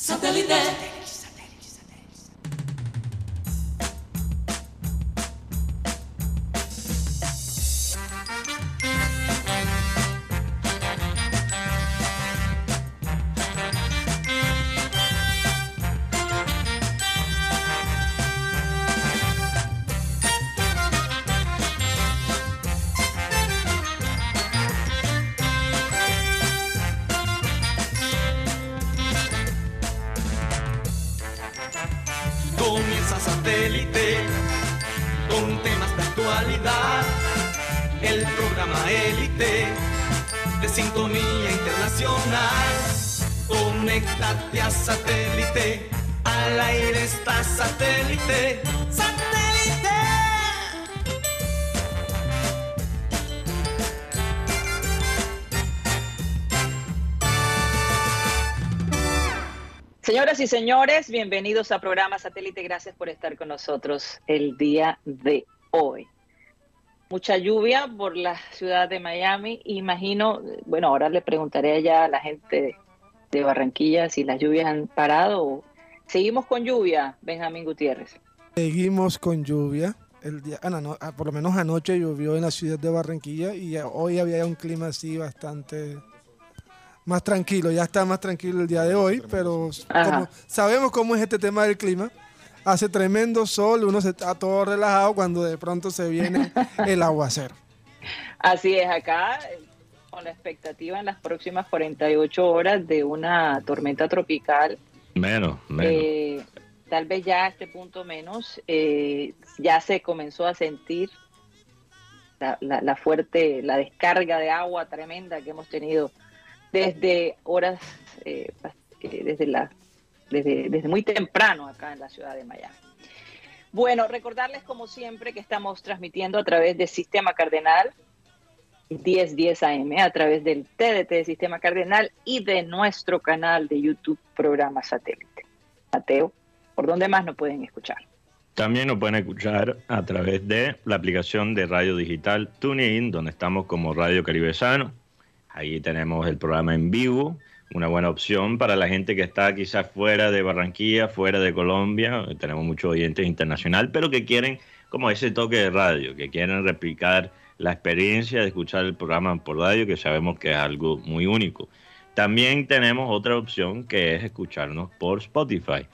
Satellite. Señoras y señores, bienvenidos a programa Satélite. Gracias por estar con nosotros el día de hoy. Mucha lluvia por la ciudad de Miami. Imagino, bueno, ahora le preguntaré allá a la gente de Barranquilla si las lluvias han parado. Seguimos con lluvia, Benjamín Gutiérrez. Seguimos con lluvia. El día, ah, ah, por lo menos anoche llovió en la ciudad de Barranquilla y hoy había un clima así bastante más tranquilo, ya está más tranquilo el día de hoy, pero sabemos cómo es este tema del clima. Hace tremendo sol, uno se está todo relajado cuando de pronto se viene el aguacero. Así es, acá con la expectativa en las próximas 48 horas de una tormenta tropical. Menos, menos. Eh, tal vez ya a este punto menos, eh, ya se comenzó a sentir la, fuerte, la descarga de agua tremenda que hemos tenido desde horas, eh, desde, la, desde, desde muy temprano acá en la ciudad de Miami. Bueno, recordarles como siempre que estamos transmitiendo a través del Sistema Cardenal 1010 AM, a través del TDT de Sistema Cardenal y de nuestro canal de YouTube Programa Satélite. Mateo, ¿por dónde más nos pueden escuchar? También nos pueden escuchar a través de la aplicación de radio digital TuneIn, donde estamos como Radio Caribe Sano Ahí tenemos el programa en vivo, una buena opción para la gente que está quizás fuera de Barranquilla, fuera de Colombia. Tenemos muchos oyentes internacional, pero que quieren como ese toque de radio, que quieren replicar la experiencia de escuchar el programa por radio, que sabemos que es algo muy único. También tenemos otra opción que es escucharnos por Spotify.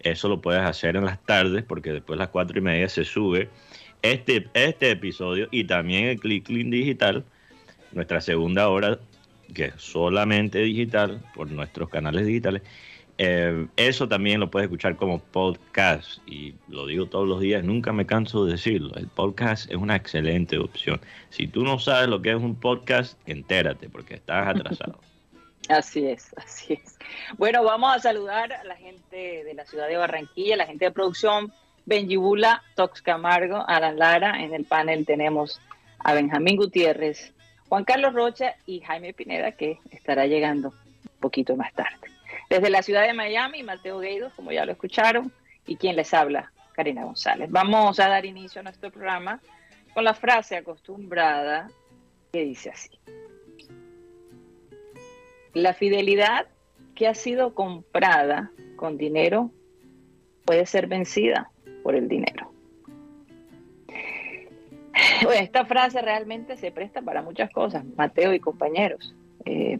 Eso lo puedes hacer en las tardes porque después de las cuatro y media se sube este, este episodio y también el Click Link Digital nuestra segunda hora, que es solamente digital, por nuestros canales digitales. Eh, eso también lo puedes escuchar como podcast y lo digo todos los días, nunca me canso de decirlo. El podcast es una excelente opción. Si tú no sabes lo que es un podcast, entérate porque estás atrasado. Así es, así es. Bueno, vamos a saludar a la gente de la ciudad de Barranquilla, la gente de producción, Benjibula, Tox Camargo, Alan Lara. En el panel tenemos a Benjamín Gutiérrez, Juan Carlos Rocha y Jaime Pineda, que estará llegando un poquito más tarde. Desde la ciudad de Miami, Mateo Gueidos, como ya lo escucharon, y quien les habla, Karina González. Vamos a dar inicio a nuestro programa con la frase acostumbrada que dice así. La fidelidad que ha sido comprada con dinero puede ser vencida por el dinero. esta frase realmente se presta para muchas cosas, Mateo y compañeros. Eh,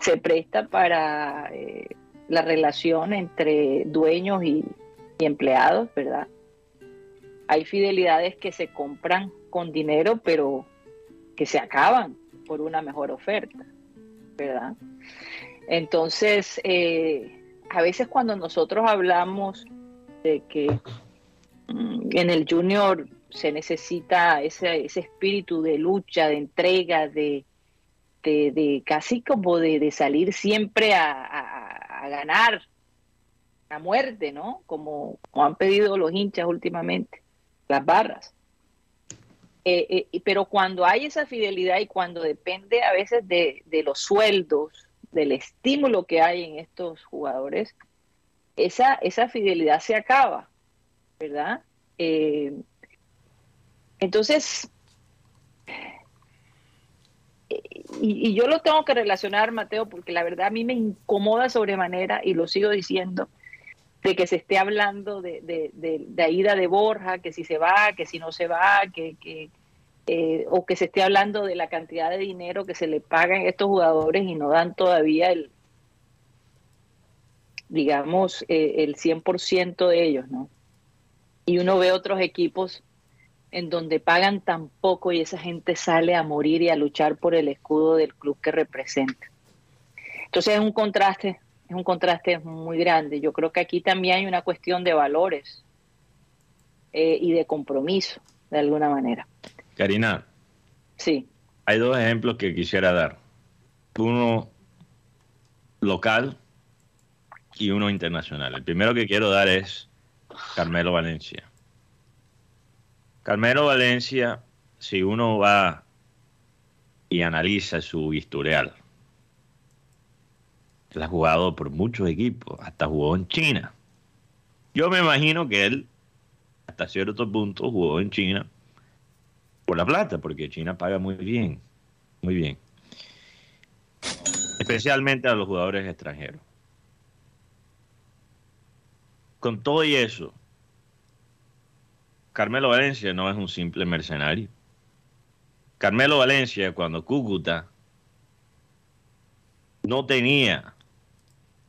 se presta para eh, la relación entre dueños y, empleados, ¿verdad? Hay fidelidades que se compran con dinero, pero que se acaban por una mejor oferta, ¿verdad? Entonces, eh, a veces cuando nosotros hablamos de que mm, en el junior se necesita ese, espíritu de lucha, de entrega, de, de, casi como de, salir siempre a, ganar la muerte, ¿no? Como, han pedido los hinchas últimamente, las barras. Eh, eh, pero cuando hay esa fidelidad y cuando depende a veces de, los sueldos, del estímulo que hay en estos jugadores, esa, esa fidelidad se acaba, ¿verdad? Eh, entonces, y, yo lo tengo que relacionar, Mateo, porque la verdad a mí me incomoda sobremanera, y lo sigo diciendo, de que se esté hablando de, de, de, de ida de Borja, que si se va, que si no se va, que, que eh, o que se esté hablando de la cantidad de dinero que se le pagan a estos jugadores y no dan todavía el, digamos, eh, el 100% de ellos, ¿no? Y uno ve otros equipos en donde pagan tan poco y esa gente sale a morir y a luchar por el escudo del club que representa. Entonces es un contraste, es un contraste muy grande. Yo creo que aquí también hay una cuestión de valores eh, y de compromiso, de alguna manera. Karina. Sí. Hay dos ejemplos que quisiera dar. Uno local y uno internacional. El primero que quiero dar es Carmelo Valencia. Carmelo Valencia, si uno va y analiza su historial, él ha jugado por muchos equipos, hasta jugó en China. Yo me imagino que él, hasta cierto punto, jugó en China por la plata, porque China paga muy bien, muy bien. Especialmente a los jugadores extranjeros. Con todo y eso, Carmelo Valencia no es un simple mercenario. Carmelo Valencia, cuando Cúcuta no tenía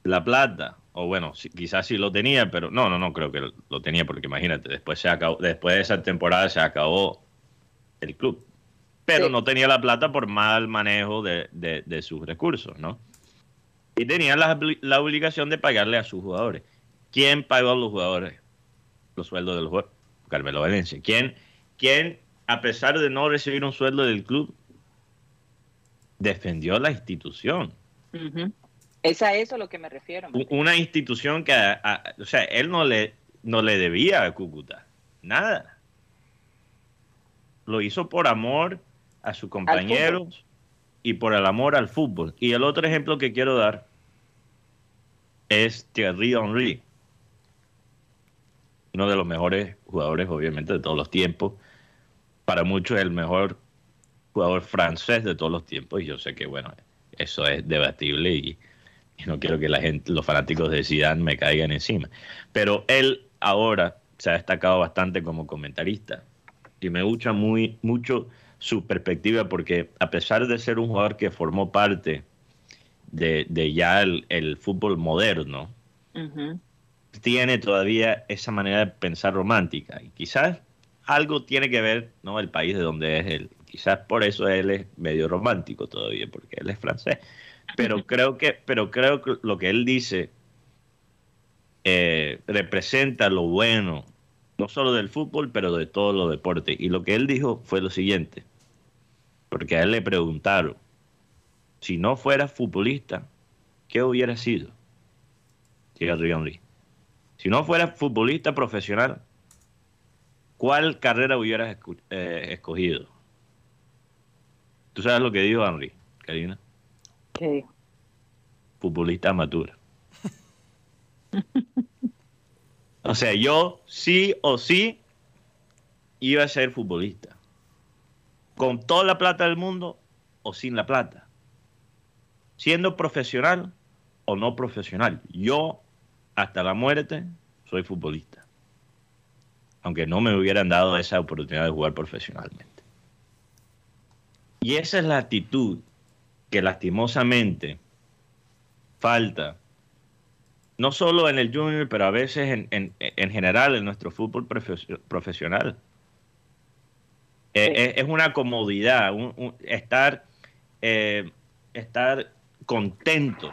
la plata, o bueno, quizás sí lo tenía, pero no, no, no creo que lo tenía, porque imagínate, después, se acabó, después de esa temporada se acabó el club. Pero no tenía la plata por mal manejo de, sus recursos, ¿no? Y tenía la, la, obligación de pagarle a sus jugadores. ¿Quién pagó a los jugadores los sueldos de los jugadores? Carmelo Valencia. ¿Quién, quién, a pesar de no recibir un sueldo del club, defendió la institución? Es a eso a lo que me refiero. Una institución que, o sea, él no le, no le debía a Cúcuta nada. Lo hizo por amor a sus compañeros y por el amor al fútbol. Y el otro ejemplo que quiero dar es Thierry Henry uno de los mejores jugadores, obviamente, de todos los tiempos. Para muchos, el mejor jugador francés de todos los tiempos. Y yo sé que, bueno, eso es debatible y, no quiero que la gente, los fanáticos de Zidane me caigan encima. Pero él ahora se ha destacado bastante como comentarista y me gusta muy, mucho su perspectiva porque a pesar de ser un jugador que formó parte de, ya el, fútbol moderno, tiene todavía esa manera de pensar romántica. Y quizás algo tiene que ver, ¿no? El país de donde es él. Quizás por eso él es medio romántico todavía, porque él es francés. Pero creo que, pero creo que lo que él dice eh, representa lo bueno, no solo del fútbol, pero de todos los deportes. Y lo que él dijo fue lo siguiente, porque a él le preguntaron, si no fuera futbolista, ¿qué hubiera sido? Thierry Henry. Si no fuera futbolista profesional, ¿cuál carrera hubieras eh, escogido? ¿Tú sabes lo que dijo Henry, Karina? ¿Qué dijo? Futbolista amateur. o sea, yo sí o sí iba a ser futbolista. Con toda la plata del mundo o sin la plata. Siendo profesional o no profesional. Yo hasta la muerte soy futbolista. Aunque no me hubieran dado esa oportunidad de jugar profesionalmente. Y esa es la actitud que lastimosamente falta, no solo en el junior, pero a veces en, general en nuestro fútbol profesional. Eh, es, una comodidad, estar, eh, estar contento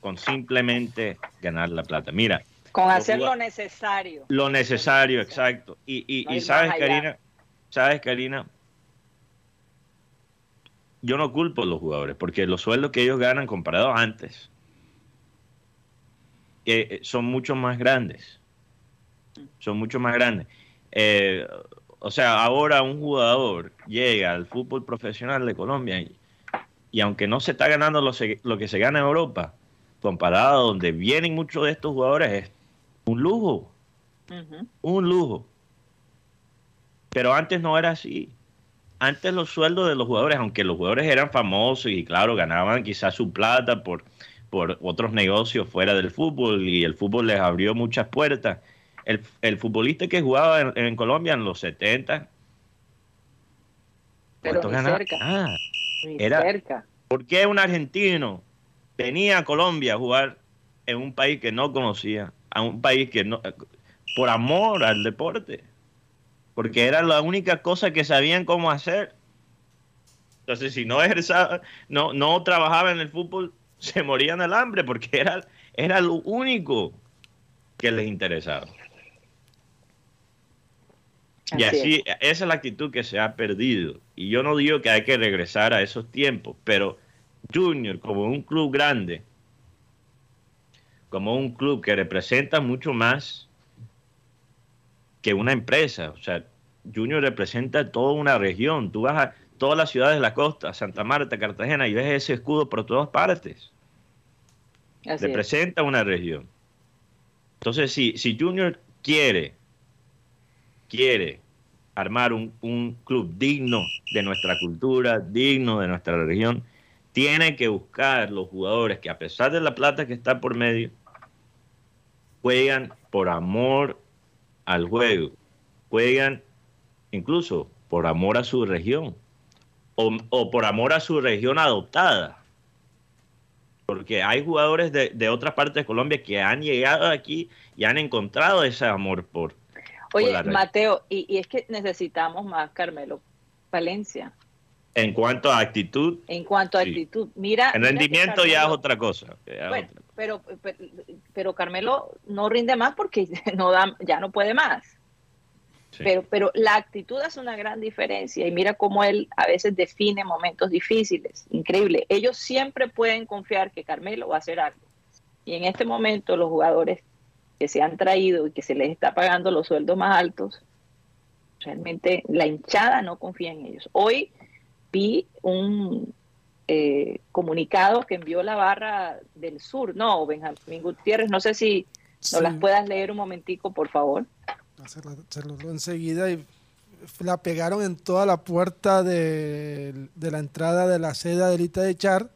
con simplemente ganar la plata. Mira. Con hacer lo necesario. Lo necesario, exacto. Y, y, sabes, Karina, sabes, Karina, yo no culpo a los jugadores, porque los sueldos que ellos ganan comparados antes eh, son mucho más grandes. Son mucho más grandes. Eh, o sea, ahora un jugador llega al fútbol profesional de Colombia y, y aunque no se está ganando lo, lo, que se gana en Europa, comparado donde vienen muchos de estos jugadores, es un lujo. Un lujo. Pero antes no era así. antes los sueldos de los jugadores, aunque los jugadores eran famosos y claro, ganaban quizás su plata por, por otros negocios fuera del fútbol y el fútbol les abrió muchas puertas. El, futbolista que jugaba en, Colombia en los 70, pero cerca. Ah, era, cerca. ¿Por qué un argentino venía a Colombia a jugar en un país que no conocía, a un país que no, por amor al deporte? porque era la única cosa que sabían cómo hacer. Entonces, si no no, no trabajaba en el fútbol, se morían del hambre, porque era, era lo único que les interesaba. y así, esa es la actitud que se ha perdido. Y yo no digo que hay que regresar a esos tiempos, pero Junior, como un club grande, como un club que representa mucho más que una empresa. O sea, Junior representa toda una región. Tú vas a todas las ciudades de la costa, Santa Marta, Cartagena, y ves ese escudo por todas partes. representa una región. Entonces, si, si Junior quiere, quiere armar un, un club digno de nuestra cultura, digno de nuestra región, tiene que buscar los jugadores que a pesar de la plata que está por medio, juegan por amor al juego, juegan incluso por amor a su región o, por amor a su región adoptada. Porque hay jugadores de, de, otras partes de Colombia que han llegado aquí y han encontrado ese amor por. Oye, Mateo, y, es que necesitamos más, Carmelo, Valencia. En cuanto a actitud. En cuanto a actitud. Mira. El rendimiento ya es otra cosa. Bueno, Pero, pero, Carmelo no rinde más porque no da, ya no puede más. Pero, pero la actitud hace una gran diferencia y mira cómo él a veces define momentos difíciles. Increíble. Ellos siempre pueden confiar que Carmelo va a hacer algo. Y en este momento los jugadores que se han traído y que se les está pagando los sueldos más altos, realmente la hinchada no confía en ellos. Hoy vi un eh, comunicado que envió la barra del sur, no, Benjamín Gutiérrez, no sé si nos las puedas leer un momentico, por favor. Hacerlo, enseguida y la pegaron en toda la puerta de, la entrada de la sede de Elita de Char.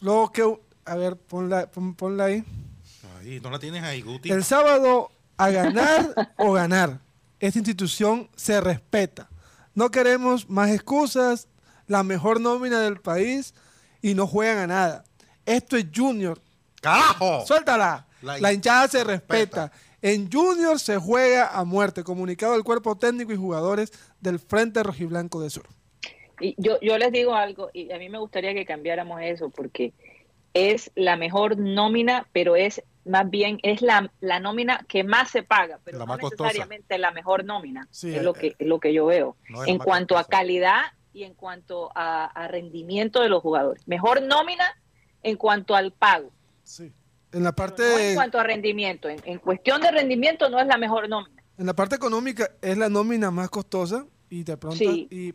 Luego que, a ver, ponla, ponla ahí. Ahí, no la tienes ahí, Guti. El sábado, a ganar o ganar. Esta institución se respeta. No queremos más excusas, la mejor nómina del país y no juegan a nada. Esto es Junior. ¡Carajo! Suéltala. La, hinchada se respeta. En Junior se juega a muerte, comunicado el cuerpo técnico y jugadores del Frente Rojiblanco de Sur. Y yo, yo les digo algo, y a mí me gustaría que cambiáramos eso, porque es la mejor nómina, pero es más bien es la, la nómina que más se paga, pero no necesariamente la mejor nómina, es, lo que, lo que yo veo. en cuanto a calidad y en cuanto a, rendimiento de los jugadores. Mejor nómina en cuanto al pago. Sí. En la parte en cuanto a rendimiento, en, cuestión de rendimiento no es la mejor nómina. En la parte económica es la nómina más costosa y de pronto,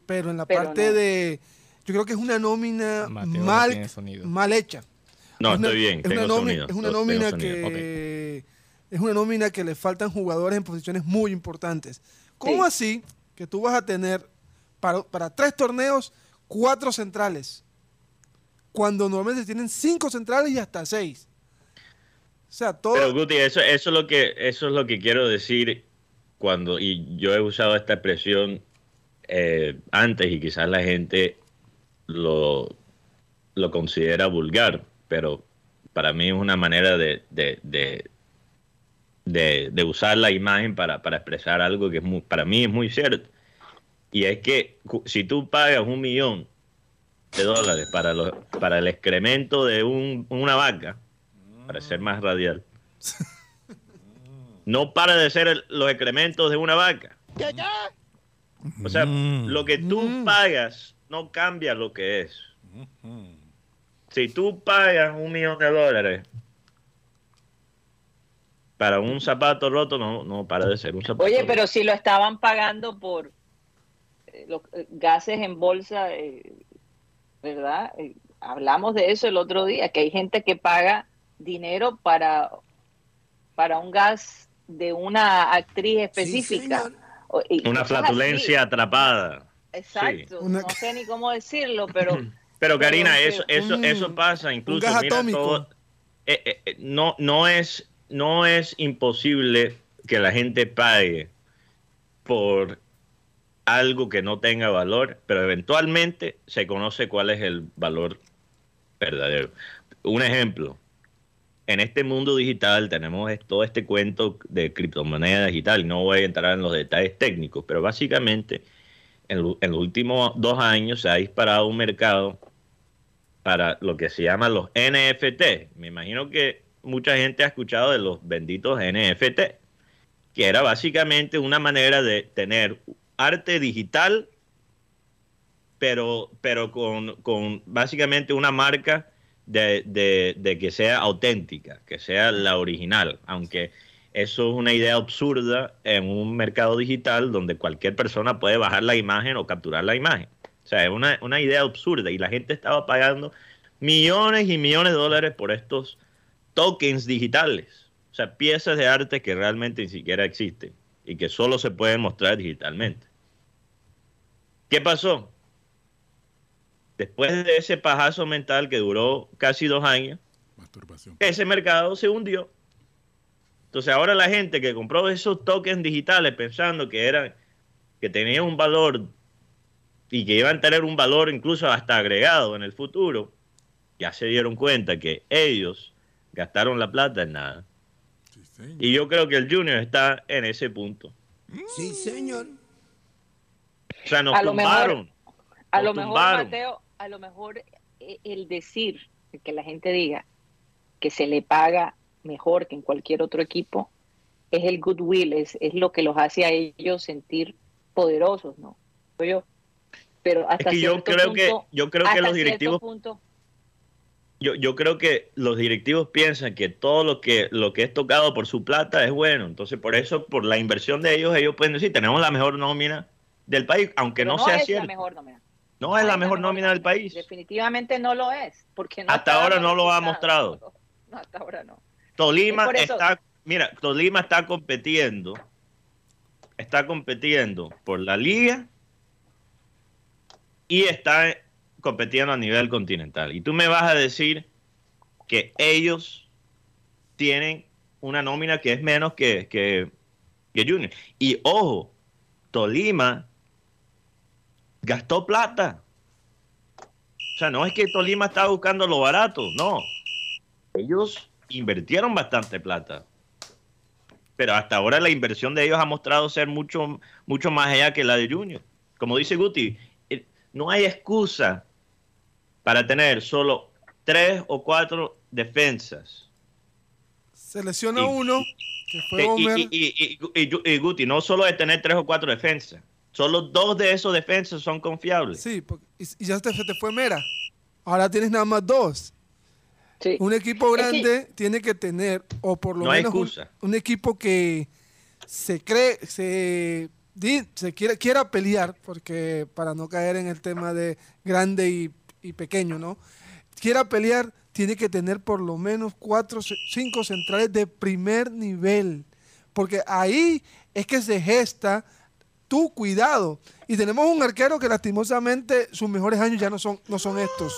pero en la parte de, yo creo que es una nómina mal, mal hecha. No, estoy bien. Es una, nómina, es una nómina que es una nómina que le faltan jugadores en posiciones muy importantes. ¿Cómo así que tú vas a tener para, para tres torneos cuatro centrales? Cuando normalmente tienen cinco centrales y hasta seis. O sea, todo... Pero Guti, eso, eso, es lo que, eso es lo que quiero decir cuando, y yo he usado esta expresión eh, antes y quizás la gente lo, lo considera vulgar, pero para mí es una manera de, de, de, usar la imagen para, para, expresar algo que es muy, para mí es muy cierto. Y es que si tú pagas un millón de dólares para, los, para el excremento de un, una vaca, para ser más radial. No para de ser los excrementos de una vaca. O sea, mm. lo que tú mm. pagas no cambia lo que es. Si tú pagas un millón de dólares para un zapato roto, no, no para de ser un zapato Oye, pero si lo estaban pagando por eh, los eh, gases en bolsa, eh, ¿verdad? hablamos de eso el otro día, que hay gente que paga dinero para, para un gas de una actriz específica. una flatulencia atrapada. exacto, Una- no sé ni cómo decirlo, pero Pero Karina, Pero, eso, pero- eso, Mm, eso pasa incluso. gas mira, atómico. todo- eh, eh, eh, no, no es, no es imposible que la gente pague por algo que no tenga valor, pero eventualmente se conoce cuál es el valor verdadero. Un ejemplo, en este mundo digital tenemos todo este cuento de criptomoneda digital, no voy a entrar en los detalles técnicos, pero básicamente en, en los últimos dos años se ha disparado un mercado para lo que se llama los NFT. Me imagino que mucha gente ha escuchado de los benditos NFT, que era básicamente una manera de tener arte digital, pero, pero con, con básicamente una marca de, de- de que sea auténtica, que sea la original, aunque eso es una idea absurda en un mercado digital donde cualquier persona puede bajar la imagen o capturar la imagen. O sea, es una, una idea absurda y la gente estaba pagando millones y millones de dólares por estos tokens digitales. O sea, piezas de arte que realmente ni siquiera existen y que solo se pueden mostrar digitalmente. ¿Qué pasó? Después de ese pajazo mental que duró casi dos años, ese mercado se hundió. Entonces ahora la gente que compró esos tokens digitales pensando que eran, que tenían un valor y que iban a tener un valor incluso hasta agregado en el futuro, ya se dieron cuenta que ellos gastaron la plata en nada. Sí, señor. Y yo creo que el Junior está en ese punto. Sí, señor. O sea, nos A lo mejor- a nos lo mejor, tumbaron. Mateo, a lo mejor eh, el decir, que la gente diga que se le paga mejor que en cualquier otro equipo, es el goodwill, es, es lo que los hace a ellos sentir poderosos, ¿no? Yo, pero Es hasta que yo cierto creo que, punto- yo creo que los directivos punto- yo, yo creo que los directivos piensan que todo lo que lo que es tocado por su plata es bueno. Entonces, por eso, por la inversión de ellos, ellos pueden decir, tenemos la mejor nómina del país, aunque no, sea es cierto. la mejor nómina. no es la mejor nómina del país. Definitivamente no lo es. Porque no Hasta ahora no lo ha mostrado. No, hasta ahora no. Tolima Es está, mira, Tolima está compitiendo, está compitiendo por la liga y está compitiendo a nivel continental. Y tú me vas a decir que ellos tienen una nómina que es menos que, que, que Junior. Y ojo, Tolima gastó plata. O sea, no es que Tolima estaba buscando lo barato, no. Ellos invirtieron bastante plata. Pero hasta ahora la inversión de ellos ha mostrado ser mucho, mucho más allá que la de Junior. Como dice Guti, no hay excusa para tener solo tres o cuatro defensas. Se lesiona Y- uno, que fue y, Homer. y- y- y- y- y, Guti, no solo de tener tres o cuatro defensas, solo dos de esos defensas son confiables. Sí, porque- y, ya te, se te fue Mera. Ahora tienes nada más dos. Sí. Un equipo Es que- grande tiene que tener, o por lo No menos un, excusa. un equipo que se cree, se, se quiera, quiera pelear, porque para no caer en el tema de grande y, y pequeño, ¿no? Quiera pelear, tiene que tener por lo menos cuatro, cinco centrales de primer nivel, porque ahí es que se gesta tu cuidado. Y tenemos un arquero que lastimosamente sus mejores años ya no son, no son estos.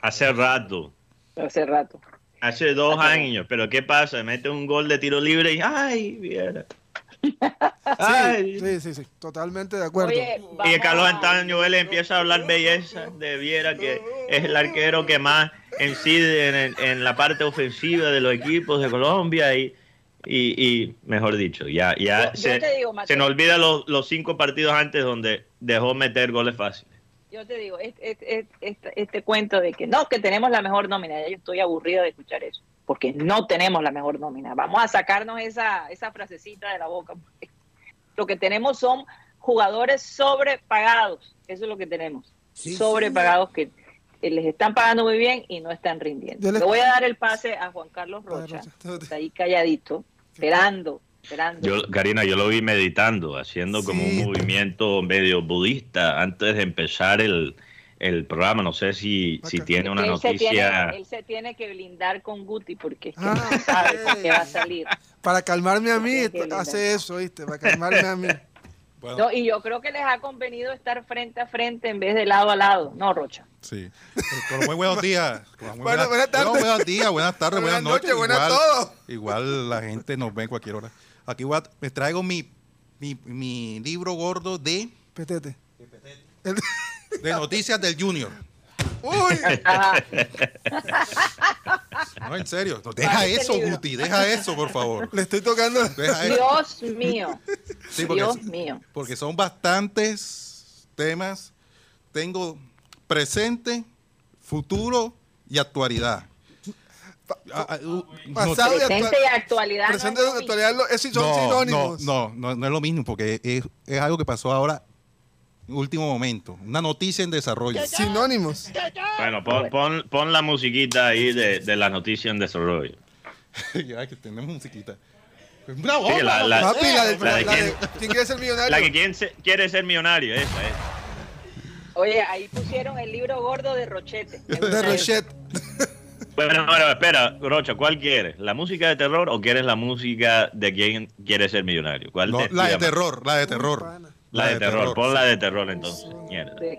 Hace rato, Hace rato. hace dos Hace- años, pero ¿qué pasa? Mete un gol de tiro libre y ¡ay, viera! Sí, Ay. sí, sí, sí, totalmente de acuerdo. Oye, Y Carlos Antonio Vélez empieza a hablar belleza de Viera, que es el arquero que más incide en, el- en la parte ofensiva de los equipos de Colombia y, y, y, mejor dicho, ya, ya Yo- se, te digo, Mateo. se nos olvida los, los cinco partidos antes donde dejó meter goles fáciles. Yo te digo, este, este, este- este cuento de que no, que tenemos la mejor nómina, ya yo estoy aburrido de escuchar eso, porque no tenemos la mejor nómina. Vamos a sacarnos esa, esa frasecita de la boca. porque Lo que tenemos son jugadores sobrepagados, eso es lo que tenemos, Sí, sobrepagados que les están pagando muy bien y no están rindiendo. Les- Le voy a dar el pase a Juan Carlos Rocha, Rocha. está ahí calladito, esperando, esperando. Yo, Karina, yo lo vi meditando, haciendo como Sí. un movimiento medio budista antes de empezar el, el programa. No sé si, si tiene una él, se tiene, noticia. él se tiene que blindar con Guti porque es que Ah, no sabe qué va a salir. Para calmarme a mí, hace eso, ¿viste? Para calmarme a mí. Bueno, No, y yo creo que les ha convenido estar frente a frente en vez de lado a lado. No, Rocha. sí. Pero muy buenos días. Muy Bueno, buenas tardes. bueno, buenos días, buenas tardes, buenas, Buenas noches. noches, buenas igual, todo. igual la gente nos ve en cualquier hora. Aquí voy a- me traigo mi, mi, mi libro gordo de, Petete. de noticias del Junior. Uy. No, en serio. No, deja ¿Cuál es eso? Guti, deja eso, por favor. le estoy tocando. Deja eso. Dios mío. Sí, porque, Dios mío. porque son bastantes temas. Tengo presente, futuro y actualidad. Ah, ah, uh, no, Pasado y Presente y actualidad. Presente es y actualidad sí son no, sinónimos. No, no, no, no es lo mismo porque es, es algo que pasó ahora, último momento. Una noticia en desarrollo. Sinónimos. Bueno, pon, pon, pon la musiquita ahí de, de la noticia en desarrollo. ya que tenemos musiquita. Una Sí, bomba, la- la- Papi, la de, la de la de- quién- ¿Quién quiere ser millonario? La que quién se- quiere ser millonario, esa, esa. Oye, ahí pusieron el libro gordo de Rochete. De eso. Rochette. Bueno, bueno, espera, Rocha, ¿cuál quieres? ¿La música de terror o quieres la música de quién quiere ser millonario? ¿Cuál No, te- la de terror, la de terror. La de terror, pon la de terror entonces. Mierda, Sí,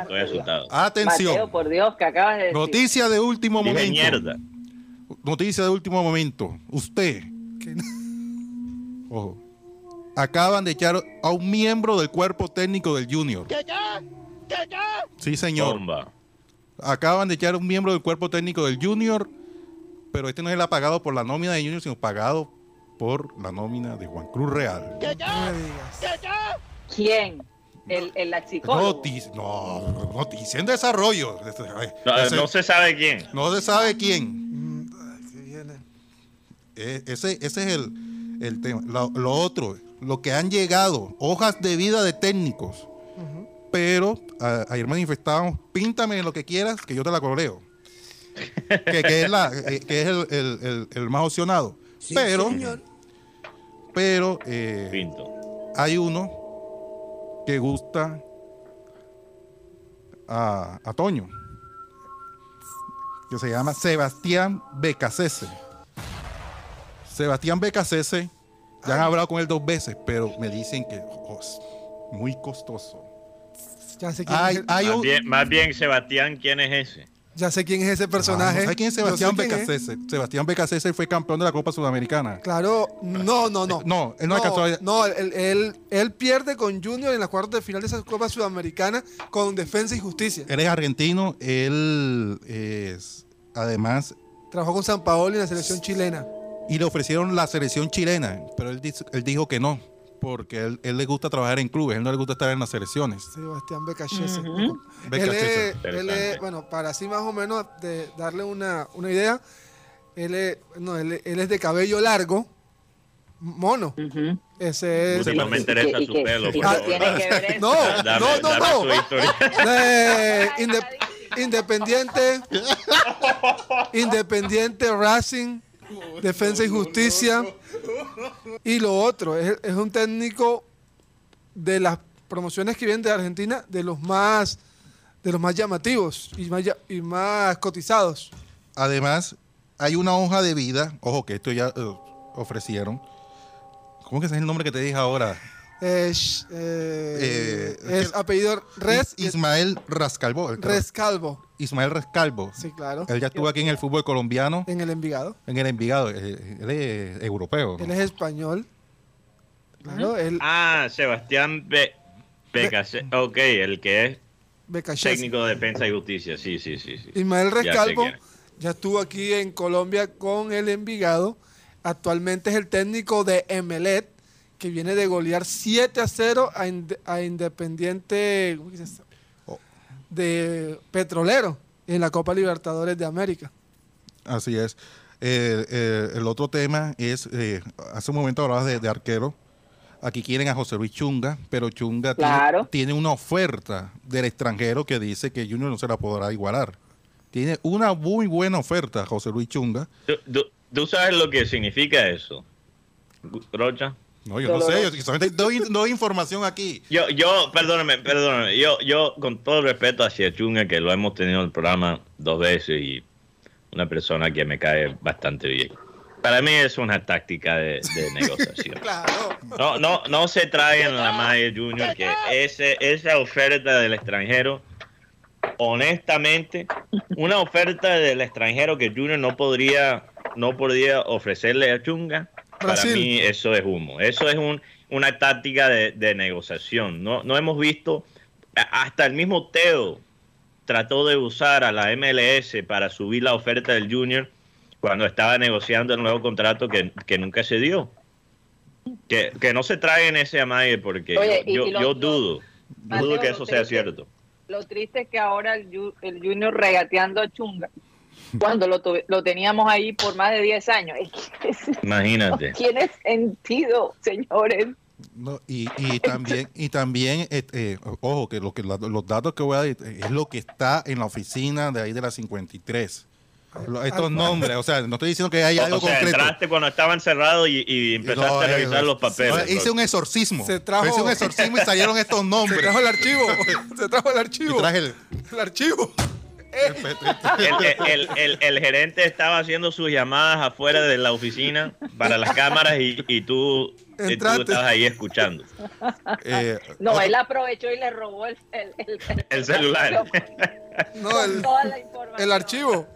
estoy asustado. Mateo, Atención. por Dios, que acabas de decir. Noticia de último momento. mierda. Noticia de último momento. Usted, ojo, acaban de echar a un miembro del cuerpo técnico del Junior. Sí, señor. Bomba. Acaban de echar a un miembro del cuerpo técnico del Junior, pero este no es el pagado por la nómina de Junior, sino pagado por la nómina de Juan Cruz Real. Digas. ¿Quién? El, el psicólogo. Noticia, no, noticia en desarrollo. No, Ese- no se sabe quién. no se sabe quién. Mm, ay, que viene. Eh, ese, ese es el, el tema. Lo, lo otro, lo que han llegado, hojas de vida de técnicos. Pero a- ayer manifestábamos, píntame lo que quieras, que yo te la coloreo. que, que es, la, eh, que es el, el- el- el más opcionado. pero, pero eh, Pinto. hay uno que gusta a, a Toño, que se llama Sebastián Becasese. Sebastián Becasese, ya han hablado con él dos veces, pero me dicen que oh, es muy costoso. Ya sé quién, Hay, es, el- hay Más un, bien, más bien, Sebastián, ¿quién es ese? Ya sé quién es ese personaje. ¿Sabes quién es Sebastián. Becasese? Sebastián Becasese fue campeón de la Copa Sudamericana. Claro, no, no, no. No, él no alcanzó a- No, él, él- él pierde con Junior en la cuarta de final de esa Copa Sudamericana con Defensa y Justicia. Él es argentino, él es además Trabajó con San Paolo en la selección chilena. y le ofrecieron la selección chilena, pero él dijo que no, porque él, él le gusta trabajar en clubes, él no le gusta estar en las selecciones. Sebastián Becachese. Ujú. Él es, él es- bueno, para así más o menos de darle una, una idea, él es, no, él, él es de cabello largo, mono. Ese es... No me interesa ¿Y su pelo? No, no, no, no. Eh, inde- independiente, Independiente Racing, Defensa y Justicia. Y lo otro, es, es un técnico de las promociones que vienen de Argentina, de los más, de los más llamativos y más, y más cotizados. Además, hay una hoja de vida, ojo que esto ya eh, ofrecieron. ¿Cómo que ese es el nombre que te dije ahora? Eh, eh, Eh, es apellido Res, Is- Ismael Rascalvo. Rescalvo. Ismael Rascalvo. Sí, claro. Él ya estuvo aquí en el fútbol colombiano, En el Envigado. en el Envigado. eh, Él es europeo. Él es español. Claro, él Ah, Sebastián Be Becase- Ok, el que es Becachese. técnico de defensa y justicia. Sí, sí, sí. sí. Ismael Ya Rescalvo es. ya estuvo aquí en Colombia con el Envigado. Actualmente es el técnico de Emelet, que viene de golear 7 a 0 a, Inde- a Independiente. Oh. de Petrolero en la Copa Libertadores de América. Así es. Eh, eh, el otro tema es, eh, hace un momento hablabas de, de arquero. Aquí quieren a José Luis Chunga, pero Chunga tiene- una oferta del extranjero que dice que Junior no se la podrá igualar. Tiene una muy buena oferta José Luis Chunga. ¿Tú, tú- tú sabes lo que significa eso, Rocha? No, yo no sé, yo solamente doy, doy información aquí. Yo, yo, perdóname, perdóname. Yo, yo, con todo el respeto hacia Chunga, que lo hemos tenido en el programa dos veces y una persona que me cae bastante bien. Para mí es una táctica de, de negociación. Claro. No, no, no se traigan la Maya Junior que ese, esa oferta del extranjero, honestamente, una oferta del extranjero que Junior no podría, no podría ofrecerle a Chunga, para mí eso es humo. Eso es un, una táctica de, de negociación. No, no hemos visto, hasta el mismo Teo trató de usar a la MLS para subir la oferta del Junior cuando estaba negociando el nuevo contrato que, que nunca se dio. Que, que no se traigan ese amague porque Oye, yo, y yo lo- dudo, Mateo, dudo que eso sea triste- cierto. Lo triste es que ahora el, el Junior regateando a Chunga, cuando lo, tuve- lo teníamos ahí por más de 10 años. Es- no Imagínate. tiene sentido, señores. No, y, y también, y también eh, eh, ojo, que, lo que la- los datos que voy a dar es lo que está en la oficina de ahí de la 53. Lo- Estos nombres, o sea, no estoy diciendo que haya algo o sea, concreto. entraste cuando estaban cerrados y, y empezaste No, a eh, revisar los papeles. no, hice un exorcismo. Se trajo- Hice un exorcismo y salieron estos Se nombres. trajo el archivo. Se trajo el Y archivo. traje el- El archivo. El, el- el- el gerente estaba haciendo sus llamadas afuera de la oficina para las cámaras y, y tú, y tú estabas ahí escuchando. eh, No, otro- él aprovechó y le robó el, el, el- El celular. No, el, toda la información. el archivo.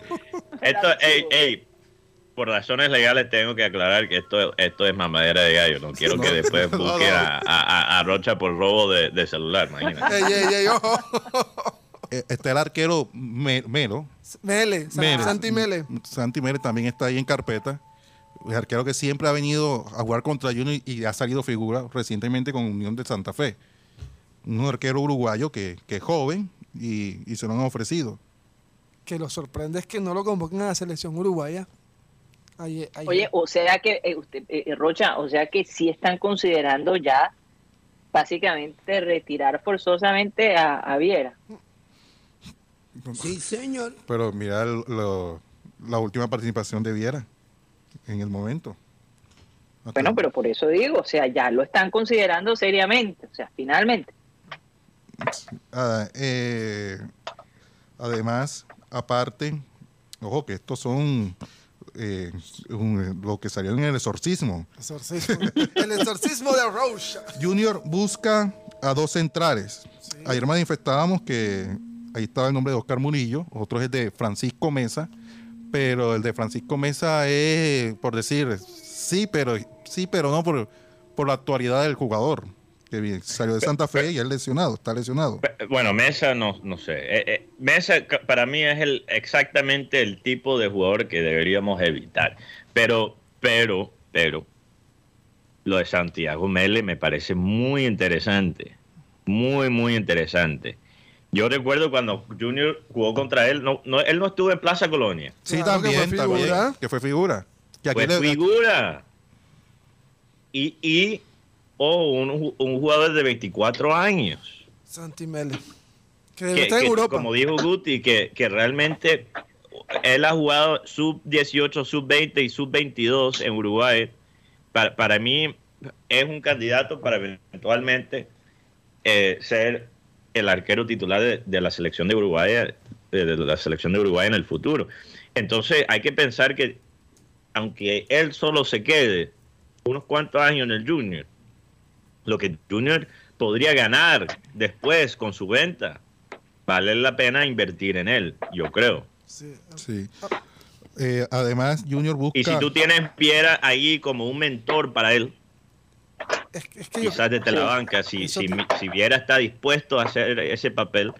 Esto, ey, ey, por razones legales tengo que aclarar que esto, esto es mamadera de gallo. No quiero que No, después no, no. a, a- a Rocha por robo de, de celular, imagínate. Ey, ey, ey, ojo. Eh, está el arquero Me- Melo. Mele. Mele. Santi Mele. Santi Mele también está ahí en carpeta. El arquero que siempre ha venido a jugar contra Junior y ha salido figura recientemente con Unión de Santa Fe. Un arquero uruguayo que, que es joven y, y se lo han ofrecido. Que lo sorprende es que no lo convoquen a la selección uruguaya. Ayer- ayer. Oye, o sea que, eh, usted, eh, Rocha, o sea que sí están considerando ya básicamente retirar forzosamente a, a Viera. Sí, señor. Pero mira el- lo- la última participación de Viera en el momento. Bueno, pero por eso digo, o sea, ya lo están considerando seriamente, o sea, finalmente. Ah, eh, además, aparte, ojo que estos son eh, un- lo que salió en el exorcismo. Exorcismo. El exorcismo de Rocha. Junior busca a dos centrales. Ayer manifestábamos que ahí estaba el nombre de Oscar Murillo, otro es de Francisco Mesa, pero el de Francisco Mesa es, por decir, sí, pero sí, pero no por, por la actualidad del jugador, que bien, salió de Santa Fe y es lesionado, está lesionado. Bueno, Mesa no, no sé. Eh, eh, Mesa para mí es el exactamente el tipo de jugador que deberíamos evitar. Pero, pero, pero, lo de Santiago Mele me parece muy interesante. Muy, muy interesante. Yo recuerdo cuando Junior jugó contra él, no, no, él no estuvo en Plaza Colonia. Sí, Claro que también, fue también, figura. que fue figura. Que aquí Fue le- figura. Y, y oh, un, un jugador de 24 años. Santi Mele. Que que, estar en que, Europa. como dijo Guti, que, que realmente él ha jugado sub 18, sub 20 y sub 22 en Uruguay. Para, para mí es un candidato para eventualmente eh, ser el arquero titular de, de la selección de Uruguay, eh, de la selección de Uruguay en el futuro. Entonces hay que pensar que aunque él solo se quede unos cuantos años en el Junior, lo que Junior podría ganar después con su venta, vale la pena invertir en él, yo creo. Sí. Sí. Eh, además, Junior busca. Y si tú tienes Piera ahí como un mentor para él, Es, es que yo, quizás desde la banca, si, si, te- si Viera está dispuesto a hacer ese papel,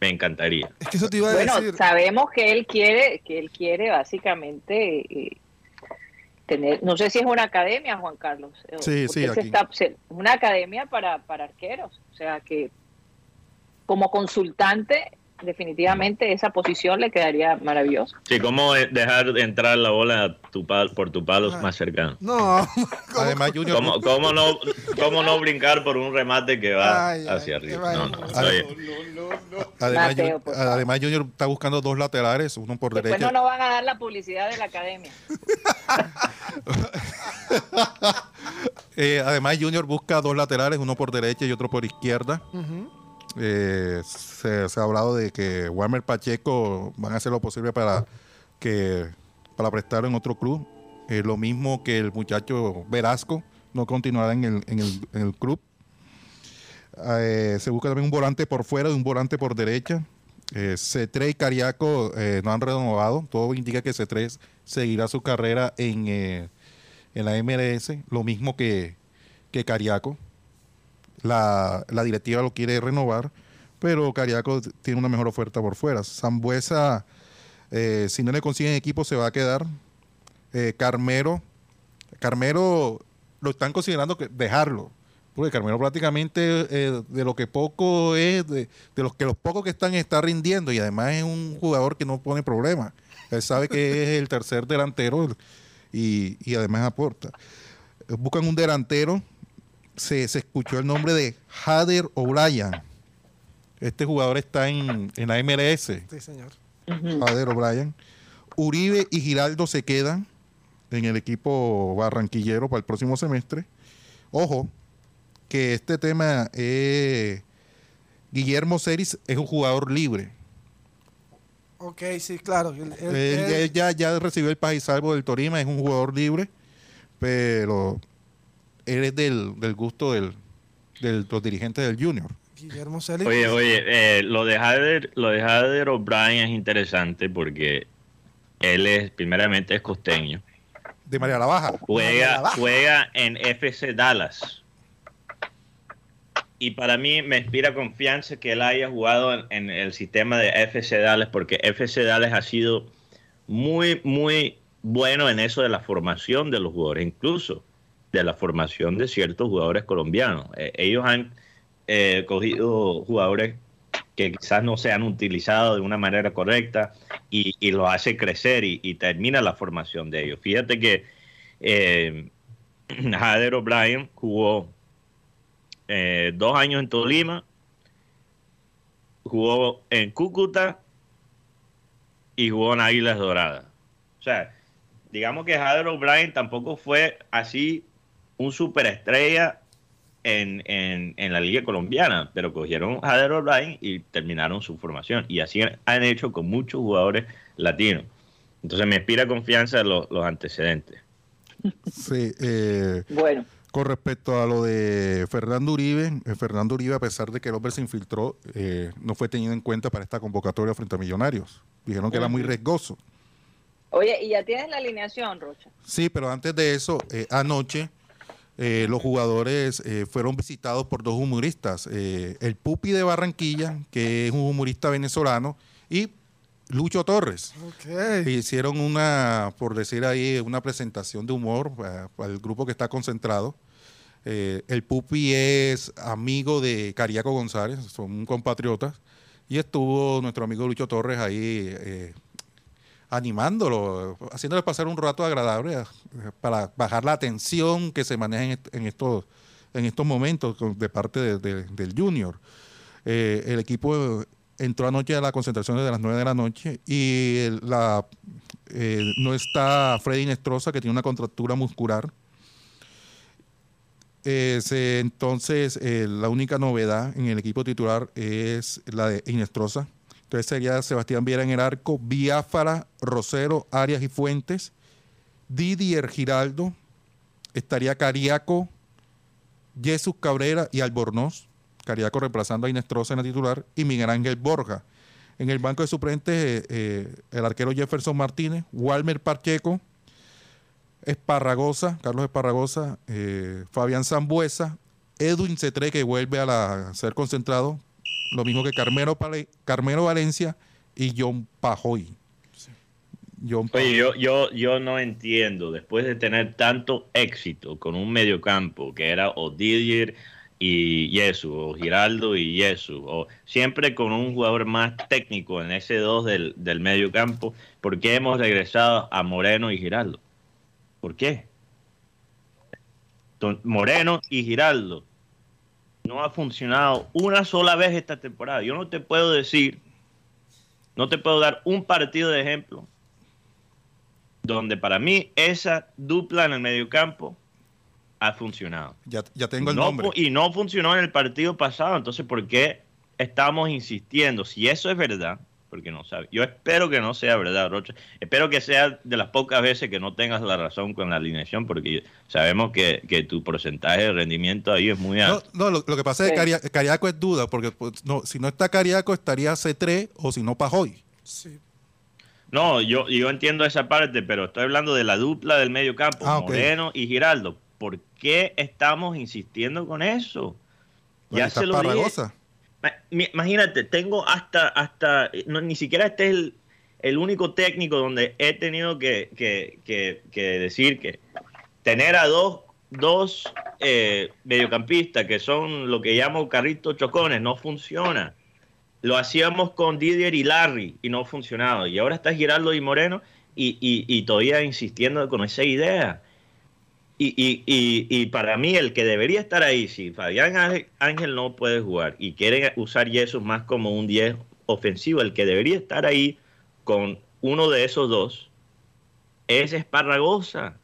me encantaría. es que eso te iba a Bueno, decir. sabemos que él quiere, que él quiere básicamente eh, tener, no sé si es una academia, Juan Carlos. eh, Sí, sí, aquí. está- una academia para, para arqueros. O sea que como consultante, definitivamente esa posición le quedaría maravillosa. Sí, ¿cómo dejar de entrar la bola a tu pal- por tu palo Ah. más cercano? No. Además, Junior. ¿Cómo, cómo no, ¿Cómo no brincar por un remate que va Ay, hacia arriba? No, no, oye, Además, Mateo, además, Junior está buscando dos laterales, uno por Después derecha. no nos van a dar la publicidad de la academia. Eh, además, Junior busca dos laterales, uno por derecha y otro por izquierda. Ujú. Eh, se, ha hablado de que Warmer Pacheco van a hacer lo posible para que para prestarlo en otro club. Lo mismo que el muchacho Velasco, no continuará en el, en el, club. Eh, se busca también un volante por fuera y un volante por derecha. Eh, C3 y Cariaco no han renovado. Todo indica que C3 seguirá su carrera en, en la MLS, lo mismo que, que Cariaco. La, la directiva lo quiere renovar, pero Cariaco tiene una mejor oferta por fuera. Zambuesa, eh, si no le consiguen equipo, se va a quedar. Eh, Carmero, Carmero lo están considerando que dejarlo. Porque Carmelo prácticamente eh, de lo que poco es, de, de los que los pocos que están está rindiendo y además es un jugador que no pone problemas. Él sabe que es el tercer delantero y, y además aporta. Buscan un delantero, se, se escuchó el nombre de Hader O'Brien. Este jugador está en, en la MLS. Sí, señor. Ujú. Jader O'Brien. Uribe y Giraldo se quedan en el equipo barranquillero para el próximo semestre. Ojo, que este tema es... Guillermo Ceris es un jugador libre. Ok, sí, claro. Él, él- Él, él- él ya, ya recibió el paz y salvo del Torima, es un jugador libre, pero él es del, del gusto del, del- los dirigentes del Junior. Guillermo Celis. Oye, oye, eh, lo de Hader, lo de Hader O'Brien es interesante porque él es, primeramente es costeño. De María la Baja. Juega, Baja. juega en FC Dallas. Y para mí me inspira confianza que él haya jugado en, en el sistema de FC Dallas, porque FC Dallas ha sido muy, muy bueno en eso de la formación de los jugadores, incluso de la formación de ciertos jugadores colombianos. Eh, ellos han eh, cogido jugadores que quizás no se han utilizado de una manera correcta y, y lo hace crecer y, termina la formación de ellos. Fíjate que eh, Jader O'Brien jugó dos años en Tolima, jugó en Cúcuta y jugó en Águilas Doradas. O sea, digamos que Jader O'Brien tampoco fue así un superestrella en, en, en la liga colombiana, pero cogieron a Jader O'Brien y terminaron su formación. Y así han hecho con muchos jugadores latinos. Entonces me inspira confianza los, los antecedentes. Sí, eh, Bueno, Con respecto a lo de Fernando Uribe, eh, Fernando Uribe, a pesar de que el hombre se infiltró, eh, no fue tenido en cuenta para esta convocatoria frente a Millonarios. Dijeron que era muy riesgoso. oye, y ya tienes la alineación, Rocha. Sí, pero antes de eso, eh, anoche eh, los jugadores eh, fueron visitados por dos humoristas. eh, el Pupi de Barranquilla, que es un humorista venezolano, y Lucho Torres. Hicieron una, por decir ahí, una presentación de humor para, para el grupo que está concentrado. El Pupi es amigo de Cariaco González, son compatriotas, y estuvo nuestro amigo Lucho Torres ahí animándolo, haciéndole pasar un rato agradable eh, para bajar la tensión que se maneja en, est- en estos, en estos momentos de parte de- de- del Junior. Eh, el equipo entró anoche a la concentración desde las 9 de la noche y la, eh, no está Freddy Nestroza, que tiene una contractura muscular. Eh, entonces, eh, la única novedad en el equipo titular es la de Inestrosa. Entonces sería Sebastián Viera en el arco, Biafara, Rosero, Arias y Fuentes, Didier Giraldo, estaría Cariaco, Jesús Cabrera y Albornoz. Cariaco reemplazando a Inestrosa en la titular y Miguel Ángel Borja. En el banco de suplentes, eh, eh, el arquero Jefferson Martínez, Walmer Pacheco, Esparragosa, Carlos Esparragosa, eh, Fabián Zambuesa, Edwin Cetré, que vuelve a, ser concentrado, lo mismo que Carmelo, Pale- Carmelo Valencia y John Pajoy. John Oye, Pajoy. yo, yo, yo no entiendo, después de tener tanto éxito con un mediocampo que era o Didier y Yesu, o Giraldo y Yesu, o siempre con un jugador más técnico en ese dos del, del mediocampo, ¿por qué hemos regresado a Moreno y Giraldo? ¿Por qué? Don- Moreno y Giraldo no ha funcionado una sola vez esta temporada. Yo no te puedo decir, no te puedo dar un partido de ejemplo donde para mí esa dupla en el mediocampo ha funcionado. Ya, ya tengo el No nombre. y no funcionó en el partido pasado, entonces ¿por qué estamos insistiendo? Si eso es verdad, porque no sabe. Yo espero que no sea verdad, Rocha. Espero que sea de las pocas veces que no tengas la razón con la alineación, porque sabemos que, que tu porcentaje de rendimiento ahí es muy alto. no, lo, lo que pasa es que Cariaco es duda, porque pues, no, si no está Cariaco estaría C3 o si no Pajoy. Sí. No, yo, yo entiendo esa parte, pero estoy hablando de la dupla del medio campo, Ah. Moreno y Giraldo. ¿Por qué estamos insistiendo con eso? Ahí está dije. Parragosa. Ma- mi- Imagínate, tengo hasta, hasta, no, ni siquiera este es el, el único técnico donde he tenido que, que- que- que decir que tener a dos, dos eh, mediocampistas que son lo que llamo carritos chocones no funciona. Lo hacíamos con Didier y Larry y no ha funcionado. Y ahora está Giraldo y Moreno y- y todavía insistiendo con esa idea. Y, y- y- y para mí el que debería estar ahí, si Fabián Ángel- no puede jugar y quiere usar Jesús más como un 10 ofensivo, el que debería estar ahí con uno de esos dos es Esparragosa.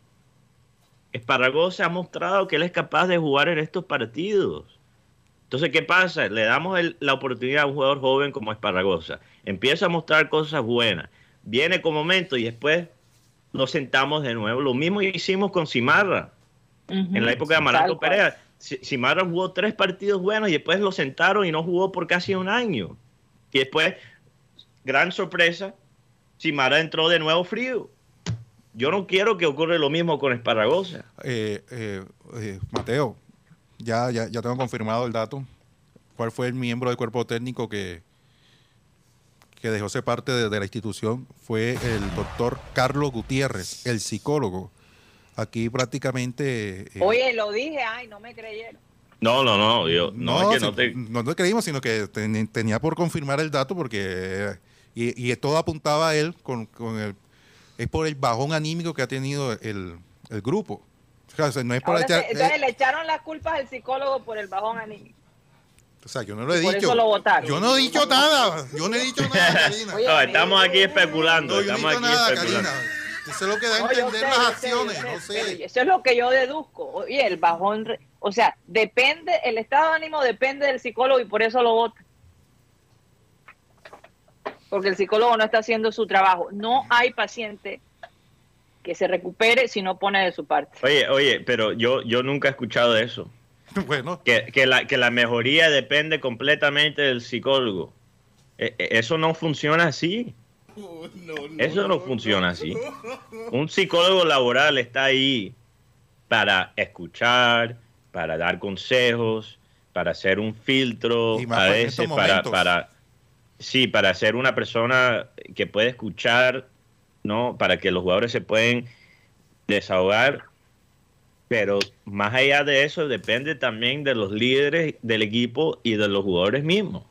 Esparragosa ha mostrado que él es capaz de jugar en estos partidos. Entonces, ¿qué pasa? Le damos la oportunidad a un jugador joven como Esparragosa. Empieza a mostrar cosas buenas. Viene con momento y después nos sentamos de nuevo. Lo mismo hicimos con Cimarra en la época de cual. Perea. Cimarra jugó tres partidos buenos y después lo sentaron y no jugó por casi un año. Y después, gran sorpresa, Cimarra entró de nuevo frío. Yo no quiero que ocurra lo mismo con Esparragosa. Eh, eh, eh, Mateo, ya, ya, ya tengo confirmado el dato. ¿Cuál fue el miembro del cuerpo técnico que, que dejó ser parte de, de la institución? Fue el doctor Carlos Gutiérrez, el psicólogo. Aquí prácticamente... eh, Oye, lo dije, ay, no me creyeron. No, no, no. Yo, no, es que no te... no lo creímos, sino que ten- tenía por confirmar el dato porque... eh, y, y todo apuntaba a él con, con el... Es por el bajón anímico que ha tenido el, el grupo. O sea, no es para Ahora echar- se- entonces eh, le echaron las culpas al psicólogo por el bajón anímico. O sea, yo no lo he Por dicho. eso lo votaron. Yo no he dicho nada. Yo no he dicho nada, Karina. Oye, No, estamos aquí especulando. No, yo no he estamos dicho aquí nada, especulando. Karina. Eso es lo que da a entender sé, las acciones. sé, sé. Eso es lo que yo deduzco. Oye, el bajón, o sea, depende, el estado de ánimo depende del psicólogo y por eso lo vota. Porque el psicólogo no está haciendo su trabajo. No hay paciente que se recupere si no pone de su parte. Oye, oye, pero yo, yo nunca he escuchado eso. Bueno, Que, que, la, que la mejoría depende completamente del psicólogo. E- e- eso no funciona así. Eso no funciona así. Un psicólogo laboral está ahí para escuchar, para dar consejos, para hacer un filtro, Y a para veces para, para, sí, para ser una persona que puede escuchar, ¿no? Para que los jugadores se pueden desahogar. Pero más allá de eso, depende también de los líderes del equipo y de los jugadores mismos.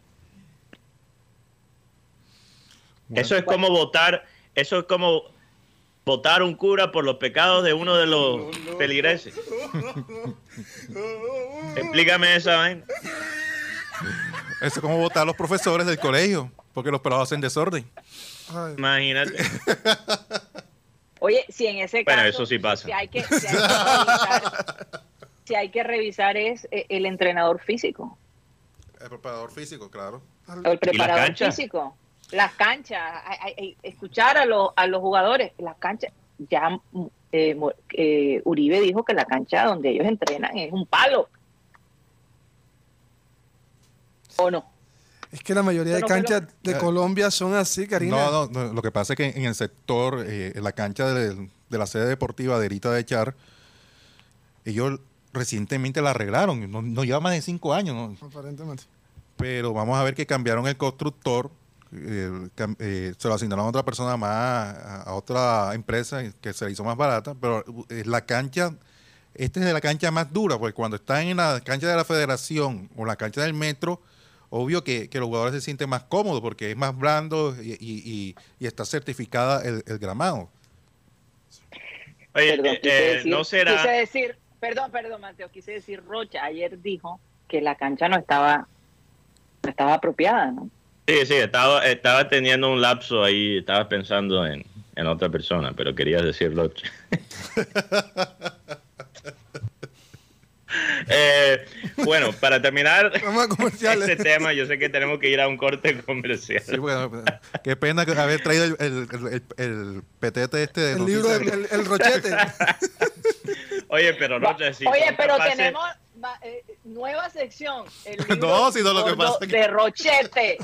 Bueno. Eso es como votar, eso es como votar un cura por los pecados de uno de los feligreses. Explícame esa vaina. eso es como votar a los profesores del colegio, porque los pelados hacen desorden. Ay, Imagínate. Oye, si en ese Bueno, caso. eso sí pasa. Si hay que, si hay que revisar, si hay que revisar es eh, el entrenador físico, El preparador físico, claro. el preparador canchas? físico. Las canchas, escuchar a, los a los jugadores, las canchas. Ya eh, eh, Uribe dijo que la cancha donde ellos entrenan es un palo. ¿O no? Es que la mayoría de canchas de Eh, Colombia son así, Karina. No, no, no, lo que pasa es que en el sector, eh, en la cancha de, de la sede deportiva de Erita de Char, ellos recientemente la arreglaron, no, no lleva más de cinco años, ¿no? Aparentemente. pero vamos a ver que cambiaron el constructor, eh, eh, se lo asignaron a otra persona más, a, otra empresa que se la hizo más barata, pero eh, la cancha, esta es de la cancha más dura, porque cuando están en la cancha de la federación o la cancha del metro, obvio que, que los jugadores se sienten más cómodos porque es más blando y, y- y- y está certificada el, el gramado. Oye, Perdón, eh, quise, eh, decir, no quise será. decir, perdón, perdón, Mateo, quise decir Rocha, ayer dijo que la cancha no estaba, no estaba apropiada, ¿no? Sí, sí, estaba, estaba teniendo un lapso ahí, estaba pensando en, en otra persona, pero quería decirlo. eh, Bueno, para terminar este tema, yo sé que tenemos que ir a un corte comercial. Sí, bueno, qué pena que haber traído el, el, el, el petete este de El libro, noticias. el, el- el rochete. Oye, pero si Oye, pero capaces- tenemos va- eh, nueva sección. El libro No, si no, lo que pasa De Rochete,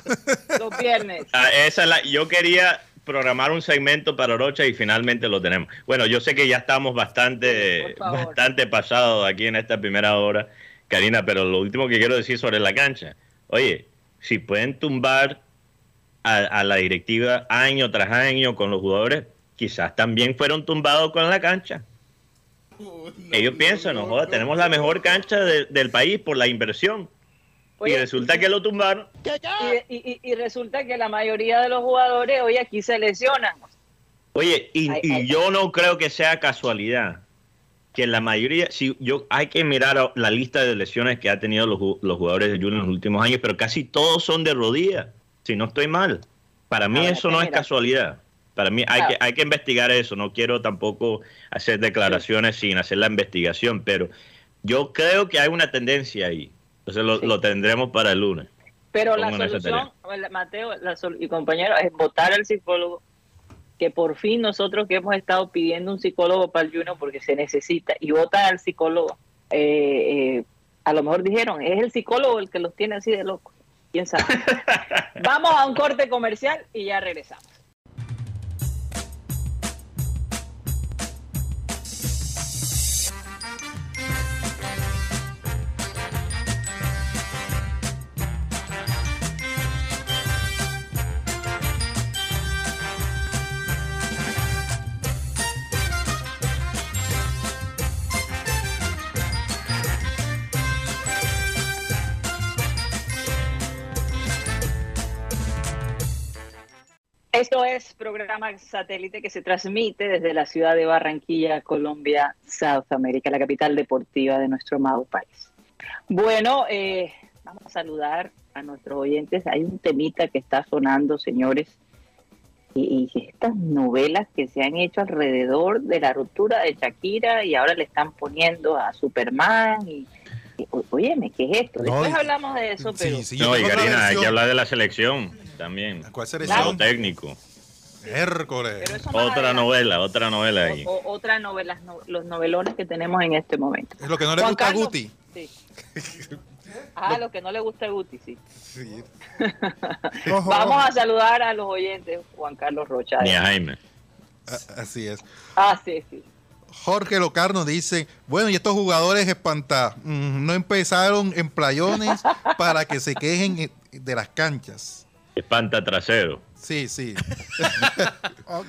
los viernes. Ah, esa es la, yo quería programar un segmento para Rocha y finalmente lo tenemos. Bueno, yo sé que ya estamos bastante, bastante pasados aquí en esta primera hora, Karina, pero lo último que quiero decir sobre la cancha. Oye, si pueden tumbar a, a la directiva año tras año con los jugadores, quizás también fueron tumbados con la cancha. Ellos piensan, no, joda, tenemos la mejor cancha de- del país por la inversión. Oye, y resulta que lo tumbaron. y, y- y- y resulta que la mayoría de los jugadores hoy aquí se lesionan. Oye, y, Ay, y ay, yo no creo que sea casualidad que la mayoría, si yo hay que mirar la lista de lesiones que ha tenido los, los jugadores de Junior en los últimos años, pero casi todos son de rodilla, si no estoy mal. Para mí Habrá eso no es casualidad. Para mí hay, Ah. que, hay que investigar eso. No quiero tampoco hacer declaraciones sin hacer la investigación, pero yo creo que hay una tendencia ahí. Entonces lo, Sí. lo tendremos para el lunes. Pero la solución, Mateo la sol- y compañero, es votar al psicólogo. Que por fin nosotros que hemos estado pidiendo un psicólogo para el Junior porque se necesita y votar al psicólogo. eh, eh, a lo mejor dijeron, es el psicólogo el que los tiene así de locos. ¿Quién sabe? Vamos a un corte comercial y ya regresamos. Esto es programa satélite que se transmite desde la ciudad de Barranquilla, Colombia, South America, la capital deportiva de nuestro amado país. Bueno, eh, vamos a saludar a nuestros oyentes. Hay un temita que está sonando, señores, y, y estas novelas que se han hecho alrededor de la ruptura de Shakira y ahora le están poniendo a Superman y, óyeme, ¿qué es esto? Después hablamos de eso, Sí, pero sí, yo No, y Karina, hay que hablar de la selección también. ¿Cuál Como selección? técnico. Hércules. Otra novela, otra novela ahí. O- o- otra novela, no- los novelones que tenemos en este momento. Es lo que no le Juan gusta Carlos. a Guti. Sí. Ah, lo que no le gusta a Guti, sí. Vamos a saludar a los oyentes, Juan Carlos Rocha. Ni a Jaime. A- Así es. Ah, sí, sí. Jorge Locarno dice, bueno, y estos jugadores espantados mm, no empezaron en playones para que se quejen de las canchas. Espanta trasero. Sí, sí. Ok.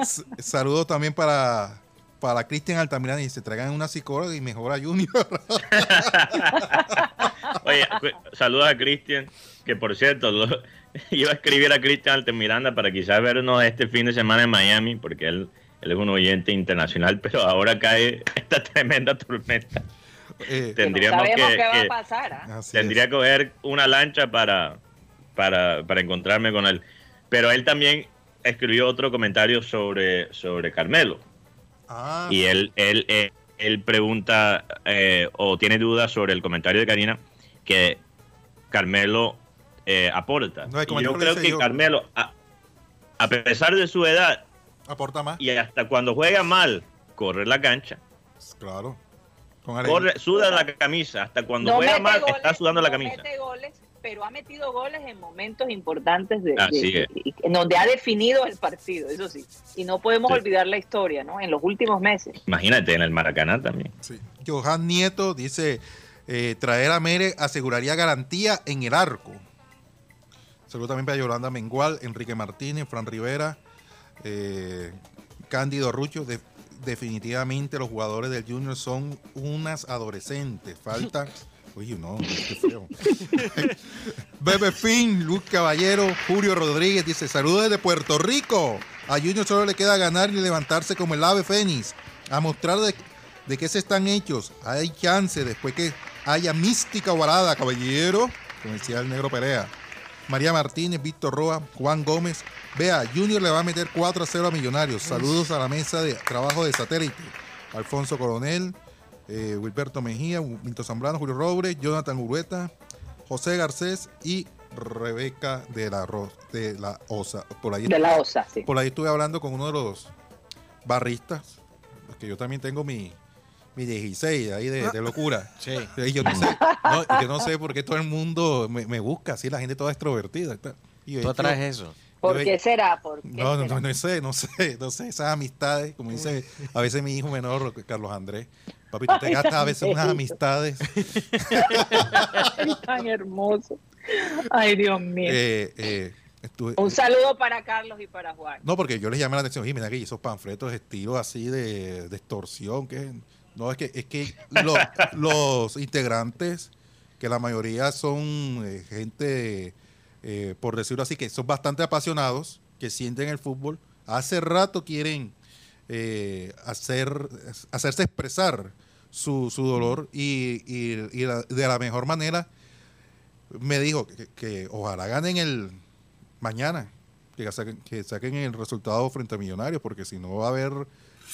S- Saludos también para, para Cristian Altamirano y se traigan una psicóloga y mejora Junior. Oye, saludos a Cristian, que por cierto, lo- iba a escribir a Cristian Altamiranda para quizás vernos este fin de semana en Miami, porque él, él es un oyente internacional, pero ahora cae esta tremenda tormenta. Eh, Que no Tendríamos sabemos que- qué va que- a pasar. ¿ah? Tendría es. que coger una lancha para, para, para encontrarme con él. Pero él también escribió otro comentario sobre, sobre Carmelo. Ah, Y él, él, él, él pregunta eh, o tiene dudas sobre el comentario de Karina que Carmelo eh, aporta. No, Y yo creo que yo. Carmelo, a, a pesar de su edad aporta más. y hasta cuando juega mal, corre la cancha, Claro. Con alegría. corre, suda la camisa, hasta cuando No juega mal goles, está sudando la camisa. mete goles, pero ha metido goles en momentos importantes de, Así de- es. y- en donde ha definido el partido, eso sí. Y no podemos Sí. olvidar la historia, ¿no? En los últimos meses. Imagínate, en el Maracaná también. Sí. Johan Nieto dice, eh, traer a Mere aseguraría garantía en el arco. Saludos también para Yolanda Mengual, Enrique Martínez, Fran Rivera, eh, Cándido Rucho. De- definitivamente los jugadores del Junior son unas adolescentes. Falta... Oye, no, qué feo. Bebe Fin, Luz Caballero, Julio Rodríguez dice, saludos desde Puerto Rico. A Junior solo le queda ganar y levantarse como el ave fénix. A mostrar de, de qué se están hechos. Hay chance después que haya mística ovalada, caballero. Como decía el negro Perea. María Martínez, Víctor Roa, Juan Gómez. Vea, Junior le va a meter 4 a 0 a Millonarios. Saludos a la mesa de trabajo de satélite. Alfonso Coronel. Eh, Wilberto Mejía, Milton Zambrano, Julio Robles, Jonathan Urueta, José Garcés y Rebeca de la, Ro- de la Osa. Por ahí, De la OSA, sí. por ahí estuve hablando con uno de los barristas, que yo también tengo mi, mi 16 ahí de, de locura. Sí. Y yo no sé, no, yo no por qué todo el mundo me, me busca, así la gente toda extrovertida. y yo, Tú atraes eso. ¿Por Yo- qué será? ¿Por qué no, no, será? no, no sé, no sé, no sé, esas amistades, como dice a veces mi hijo menor, Carlos Andrés, papi, tú te gastas a veces unas amistades. Ay, tan hermoso. Ay, Dios mío. eh, eh, estuve- Un saludo para Carlos y para Juan. no, porque yo les llamé la atención, oye, mira que esos panfletos de estilo así de, de extorsión, que no, es que, es que lo- los integrantes, que la mayoría son eh, gente, por decirlo así, que son bastante apasionados, que sienten el fútbol, hace rato quieren hacer, hacerse expresar su, su dolor y, y- y la- de la mejor manera me dijo que, que ojalá ganen el mañana, que saquen, que saquen el resultado frente a Millonarios, porque si no va a haber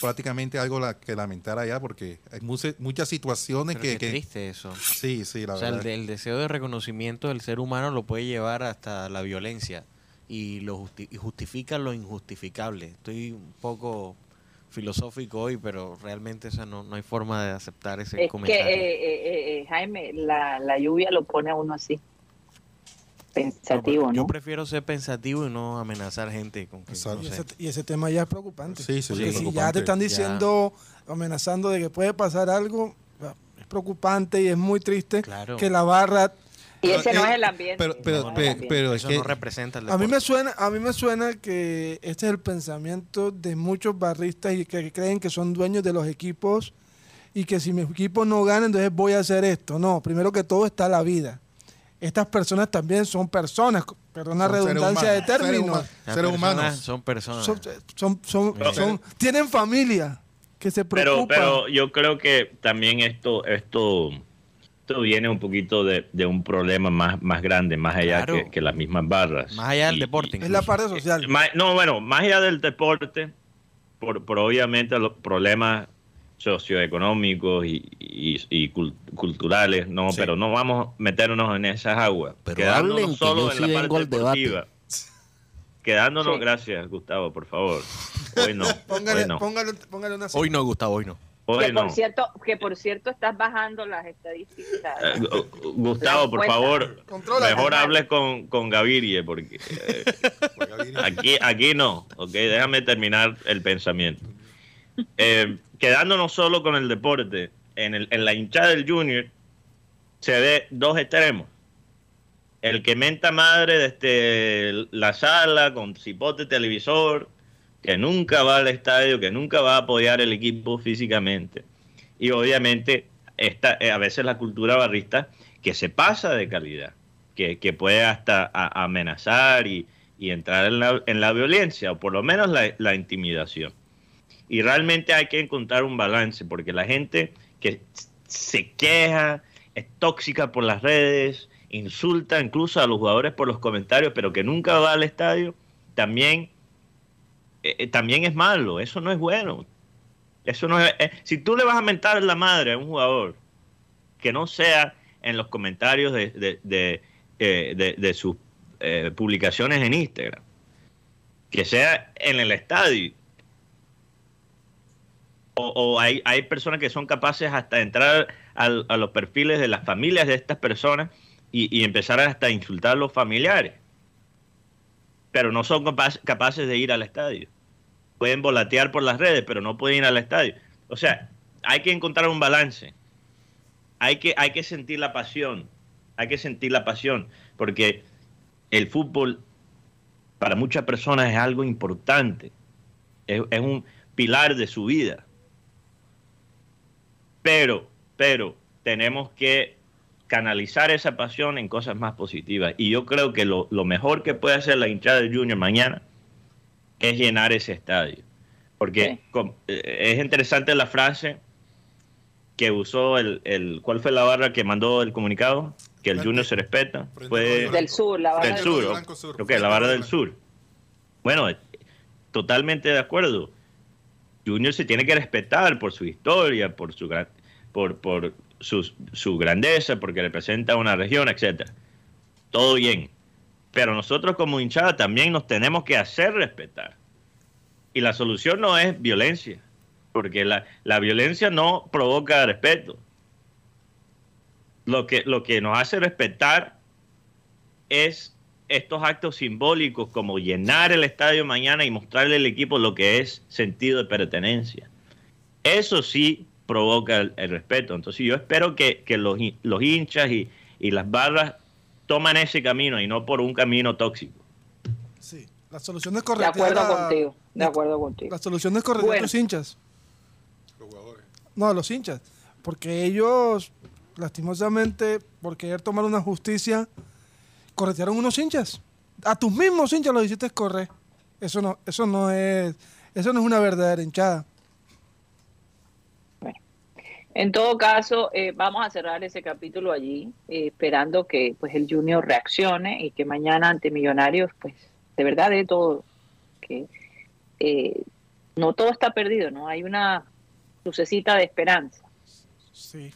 prácticamente algo la- que lamentar allá, porque hay muce- muchas situaciones Pero que, qué que- triste eso. sí, sí, la O sea, el, verdad. de- el deseo de reconocimiento del ser humano lo puede llevar hasta la violencia y lo justi- y justifica lo injustificable. Estoy un poco filosófico hoy, pero realmente esa no, no hay forma de aceptar ese Es que, comentario. eh, eh, eh, Jaime, la, la lluvia lo pone a uno así. Pensativo, Yo ¿no? prefiero ser pensativo y no amenazar gente con que, no Y ese, y ese tema ya es preocupante. Sí, sí, Porque es si ya te están Ya. diciendo, amenazando de que puede pasar algo, ya, es preocupante y es muy triste Claro. que la barra... Y ese no Eh, es el ambiente. Pero, pero, no es el pe- ambiente. pero es Eso que no representa el A mí me suena, a mí me suena que este es el pensamiento de muchos barristas y que creen que son dueños de los equipos y que si mi equipo no gana, entonces voy a hacer esto. No, primero que todo está la vida. Estas personas también son personas, perdón la redundancia de términos. seres personas humanos. Son personas. Son, son, son, Pero- son- tienen familia que se Pero, preocupan. pero yo creo que también esto, esto, esto viene un poquito de, de un problema más, más grande, más allá Claro. que, que las mismas barras. Más allá del Y- deporte. es la parte social. Ma- no, bueno, más allá del deporte, por, por obviamente los problemas socioeconómicos y, y- y cul- culturales, no, Sí. pero no vamos a meternos en esas aguas. Pero quedándonos hablen, que solo yo en sí la parte debate. deportiva. Quedándonos, Sí. gracias Gustavo, por favor. Hoy no, Póngale, hoy no, póngale, póngale una Hoy no, Gustavo, hoy no. Hoy que, no. por cierto, que por cierto estás bajando las estadísticas. Eh, Gu- Gustavo, por favor, Controla, mejor hables con, con Gavirie, porque eh, aquí, aquí no, ok, déjame terminar el pensamiento. Eh, quedándonos solo con el deporte, en, el, en la hinchada del Junior se ve dos extremos. El que menta madre desde la sala con cipote televisor, que nunca va al estadio, que nunca va a apoyar el equipo físicamente. Y obviamente esta, eh, a veces la cultura barrista que se pasa de calidad, que, que puede hasta amenazar y, y entrar en la, en la violencia, o por lo menos la, la intimidación. Y realmente hay que encontrar un balance, porque la gente que se queja, es tóxica por las redes, insulta incluso a los jugadores por los comentarios, pero que nunca va al estadio, también, eh, eh, también es malo, eso no es bueno. Eso no es, eh, si tú le vas a mentar la madre a un jugador, que no sea en los comentarios de, de, de, eh, de- de sus publicaciones en Instagram, que sea en el estadio. O, hay, hay personas que son capaces hasta entrar al- a los perfiles de las familias de estas personas y, y empezar hasta a insultar a los familiares. Pero no son capaces, de ir al estadio. Pueden volatear por las redes, pero no pueden ir al estadio. O sea, hay que encontrar un balance. Hay que, hay que sentir la pasión. Hay que sentir la pasión. Porque el fútbol para muchas personas es algo importante. Es, es un pilar de su vida. Pero, pero tenemos que canalizar esa pasión en cosas más positivas. Y yo creo que lo, lo mejor que puede hacer la hinchada del Junior mañana es llenar ese estadio. Porque eh, es interesante la frase que usó el, el... ¿Cuál fue la barra que mandó el comunicado? Que el Frente- Junior se respeta. Fue Del sur, la barra del del sur. Blanco Sur. la barra del sur. Bueno, totalmente de acuerdo. Junior se tiene que respetar por su historia, por su gran... por, por su, grandeza, porque representa una región, etcétera. Todo bien. Pero nosotros como hinchada también nos tenemos que hacer respetar. Y la solución no es violencia, porque la, la violencia no provoca respeto. Lo que, lo que nos hace respetar es estos actos simbólicos como llenar el estadio mañana y mostrarle al equipo lo que es sentido de pertenencia. Eso sí provoca el, el respeto. Entonces yo espero que, que los, los hinchas y, y las barras toman ese camino y no por un camino tóxico. Sí. La solución es De correcta. acuerdo contigo, de acuerdo contigo. La solución es corregir a los hinchas. Los jugadores. No, a los hinchas. Porque ellos, lastimosamente, por querer tomar una justicia, corretearon unos hinchas. A tus mismos hinchas los hiciste correr. Eso no, eso no es, eso no es una verdadera hinchada. En todo caso, eh, vamos a cerrar ese capítulo allí, eh, esperando que pues el Junior reaccione y que mañana ante Millonarios, pues de verdad de todo, que eh, no todo está perdido, ¿no? Hay una lucecita de esperanza. Sí.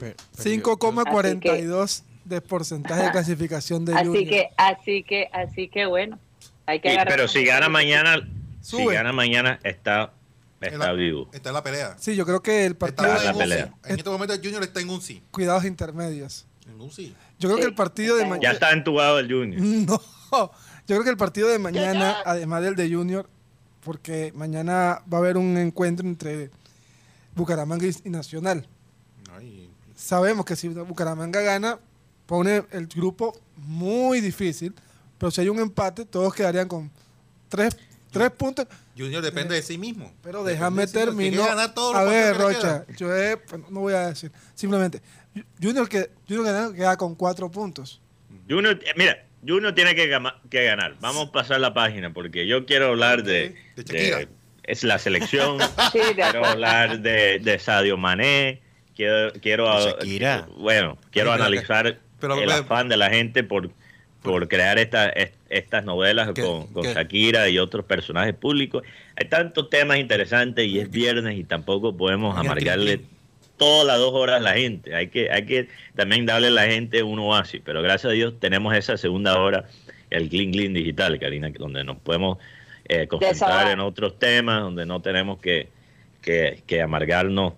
Yo- 5,42 de porcentaje de clasificación de Así Junior. que, así que, así que bueno, hay que Sí, agarrar pero si gana mañana, si gana mañana está, En está la- vivo. Está en la pelea. Sí, yo creo que el Está partido en en la pelea. En este momento el Junior está en un sí. cuidados intermedios. En un sí. Yo creo Sí, que el partido de está Ya mañana está entubado el Junior. No, yo creo que el partido de mañana, además del de Junior, porque mañana va a haber un encuentro entre Bucaramanga y y Nacional. Ay, Sabemos que si Bucaramanga gana, pone el grupo muy difícil, pero si hay un empate, todos quedarían con tres, tres puntos. Junior depende de sí mismo. Pero déjame terminar. que ganar todos los A ver, Rocha, yo he- bueno, no voy a decir. Simplemente, Junior, que, Junior queda con cuatro puntos. Junior, eh, mira, Junior tiene que, ganar. Vamos a pasar la página porque yo quiero hablar de, De de- es la selección. Sí, de quiero hablar de, de Sadio Mané. Quiero, quiero bueno, quiero analizar pero- el pero- afán de la gente por, por crear esta, est- estas novelas Que- con, con que- Shakira y otros personajes públicos. Hay tantos temas interesantes y es viernes y tampoco podemos amargarle todas las dos horas a la gente. Hay que, hay que también darle a la gente un oasis. Pero gracias a Dios tenemos esa segunda hora, el Clean Clean Digital, Karina, donde nos podemos eh, concentrar en otros temas, donde no tenemos que, que, que amargarnos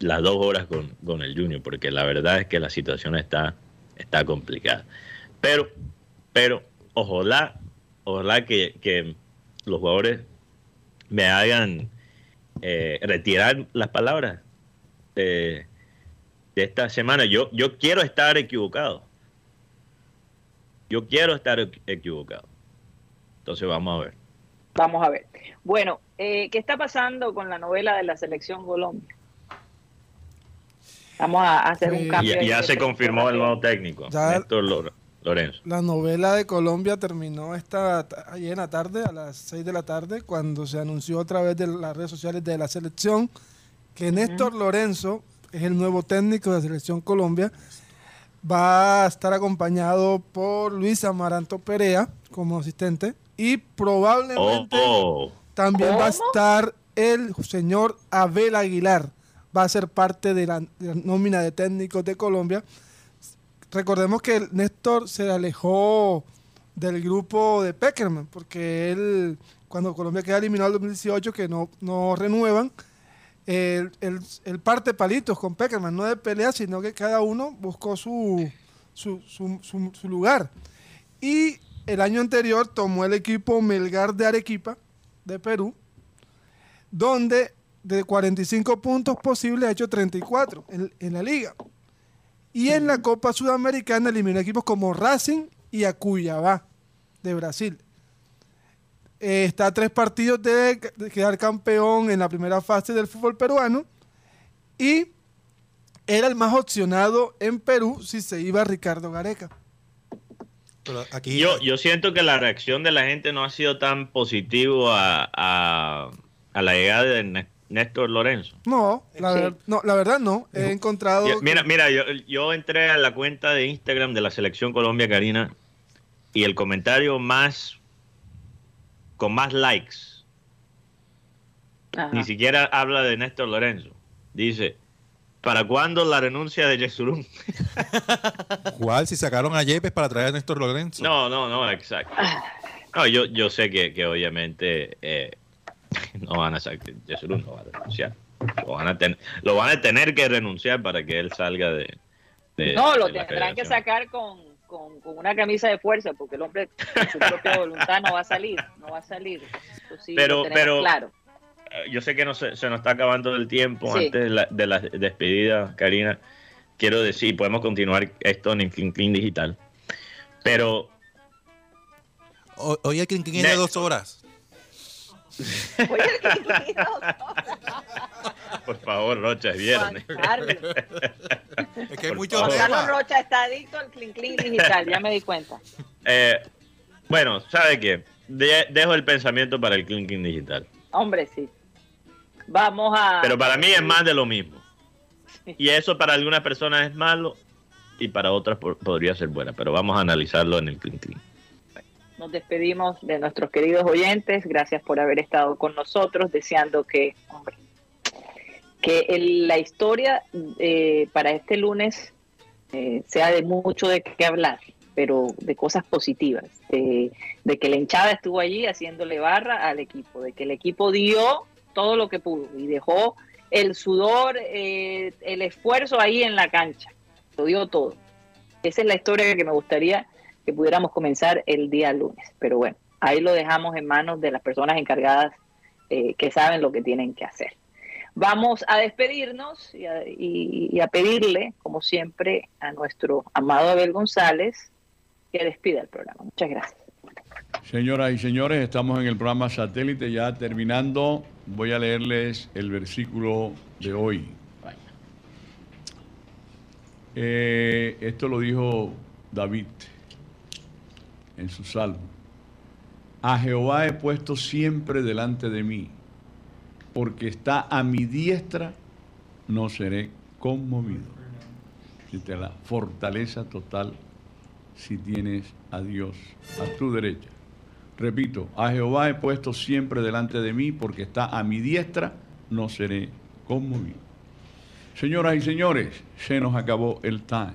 las dos horas con, con el Junior, porque la verdad es que la situación está, está complicada. Pero, pero, ojalá, ojalá que, que los jugadores me hagan eh, retirar las palabras de, de esta semana. Yo, yo quiero estar equivocado. Yo quiero estar equ- equivocado. Entonces vamos a ver. Vamos a ver. Bueno, eh, ¿qué está pasando con la novela de la selección Colombia? Vamos a hacer un cambio. Ya, se confirmó el nuevo técnico, Ya- Néstor Lor- Lorenzo. La novela de Colombia terminó esta ayer en la tarde, a las 6 de la tarde, cuando se anunció a través de las redes sociales de la selección que Néstor Lorenzo es el nuevo técnico de la selección Colombia. Va a estar acompañado por Luis Amaranto Perea como asistente y Oh, probablemente oh. también va a estar el señor Abel Aguilar. Va a ser parte de la, de la nómina de técnicos de Colombia. Recordemos que Néstor se alejó del grupo de Peckerman, porque él, cuando Colombia queda eliminado en 2018, que no, no renuevan, él, él- parte palitos con Peckerman, no de pelea, sino que cada uno buscó su, su, su- lugar. Y el año anterior tomó el equipo Melgar de Arequipa, de Perú, donde de 45 puntos posibles ha hecho 34 en, en la liga. Y en la Copa Sudamericana eliminó equipos como Racing y Acuyabá de Brasil. Eh, está a tres partidos de, quedar campeón en la primera fase del fútbol peruano y era el más opcionado en Perú si se iba Ricardo Gareca. Pero aquí Yo, yo siento que la reacción de la gente no ha sido tan positivo a, a, a la llegada de Néstor Lorenzo. No, la, Sí. ver- no, la verdad no. He encontrado... Yo- mira, mira, yo, yo entré a la cuenta de Instagram de la Selección Colombia, Karina, y el comentario más con más likes, Ajá. ni siquiera habla de Néstor Lorenzo. Dice, ¿Para cuándo la renuncia de Yesurún? ¿Cuál? Si sacaron a Yepes para traer a Néstor Lorenzo. No, no, no, exacto. No, yo, yo sé que, que obviamente eh, no van a sacar, no va a renunciar. Lo van a, ten- lo van a tener que renunciar para que él salga de. de- No, lo de la tendrán que sacar con, con, con una camisa de fuerza, porque el hombre con su propia voluntad no va a salir, no va a salir. Sí Pero- pero- claro. Eh, Yo sé que no se, se nos está acabando el tiempo Sí. antes de la, de la despedida, Karina. Quiero decir, podemos continuar esto en el Clean Clean Digital. Pero Hoy el Clean Clean es de dos horas. Oye, ¿qué Por favor, Rocha, es viernes. Es que hay muchos. Juan Carlos. Rocha está adicto al clean clean digital, ya me di cuenta. Eh, bueno, ¿sabe qué? De- dejo el pensamiento para el Clinking Digital. Hombre, sí. Vamos a... Pero para mí es más de lo mismo. Y eso para algunas personas es malo y para otras podría ser buena. Pero vamos a analizarlo en el Clinking. Nos despedimos de nuestros queridos oyentes. Gracias por haber estado con nosotros, deseando que, hombre, que el- la historia eh, para este lunes eh, sea de mucho de qué hablar, pero de cosas positivas, de, que la hinchada estuvo allí haciéndole barra al equipo, de que el equipo dio todo lo que pudo y dejó el sudor, eh, el esfuerzo ahí en la cancha, lo dio todo. Esa es la historia que me gustaría que pudiéramos comenzar el día lunes. Pero bueno, ahí lo dejamos en manos de las personas encargadas eh, que saben lo que tienen que hacer. Vamos a despedirnos y a, y- y a pedirle, como siempre, a nuestro amado Abel González que despida el programa. Muchas gracias. Señoras y señores, estamos en el programa satélite ya terminando. Voy a leerles el versículo de hoy. Eh, esto lo dijo David en su salmo. A Jehová he puesto siempre delante de mí, porque está a mi diestra, no seré conmovido. Siente la fortaleza total si tienes a Dios a tu derecha. Repito, a Jehová he puesto siempre delante de mí, porque está a mi diestra, no seré conmovido. Señoras y señores, se nos acabó el time.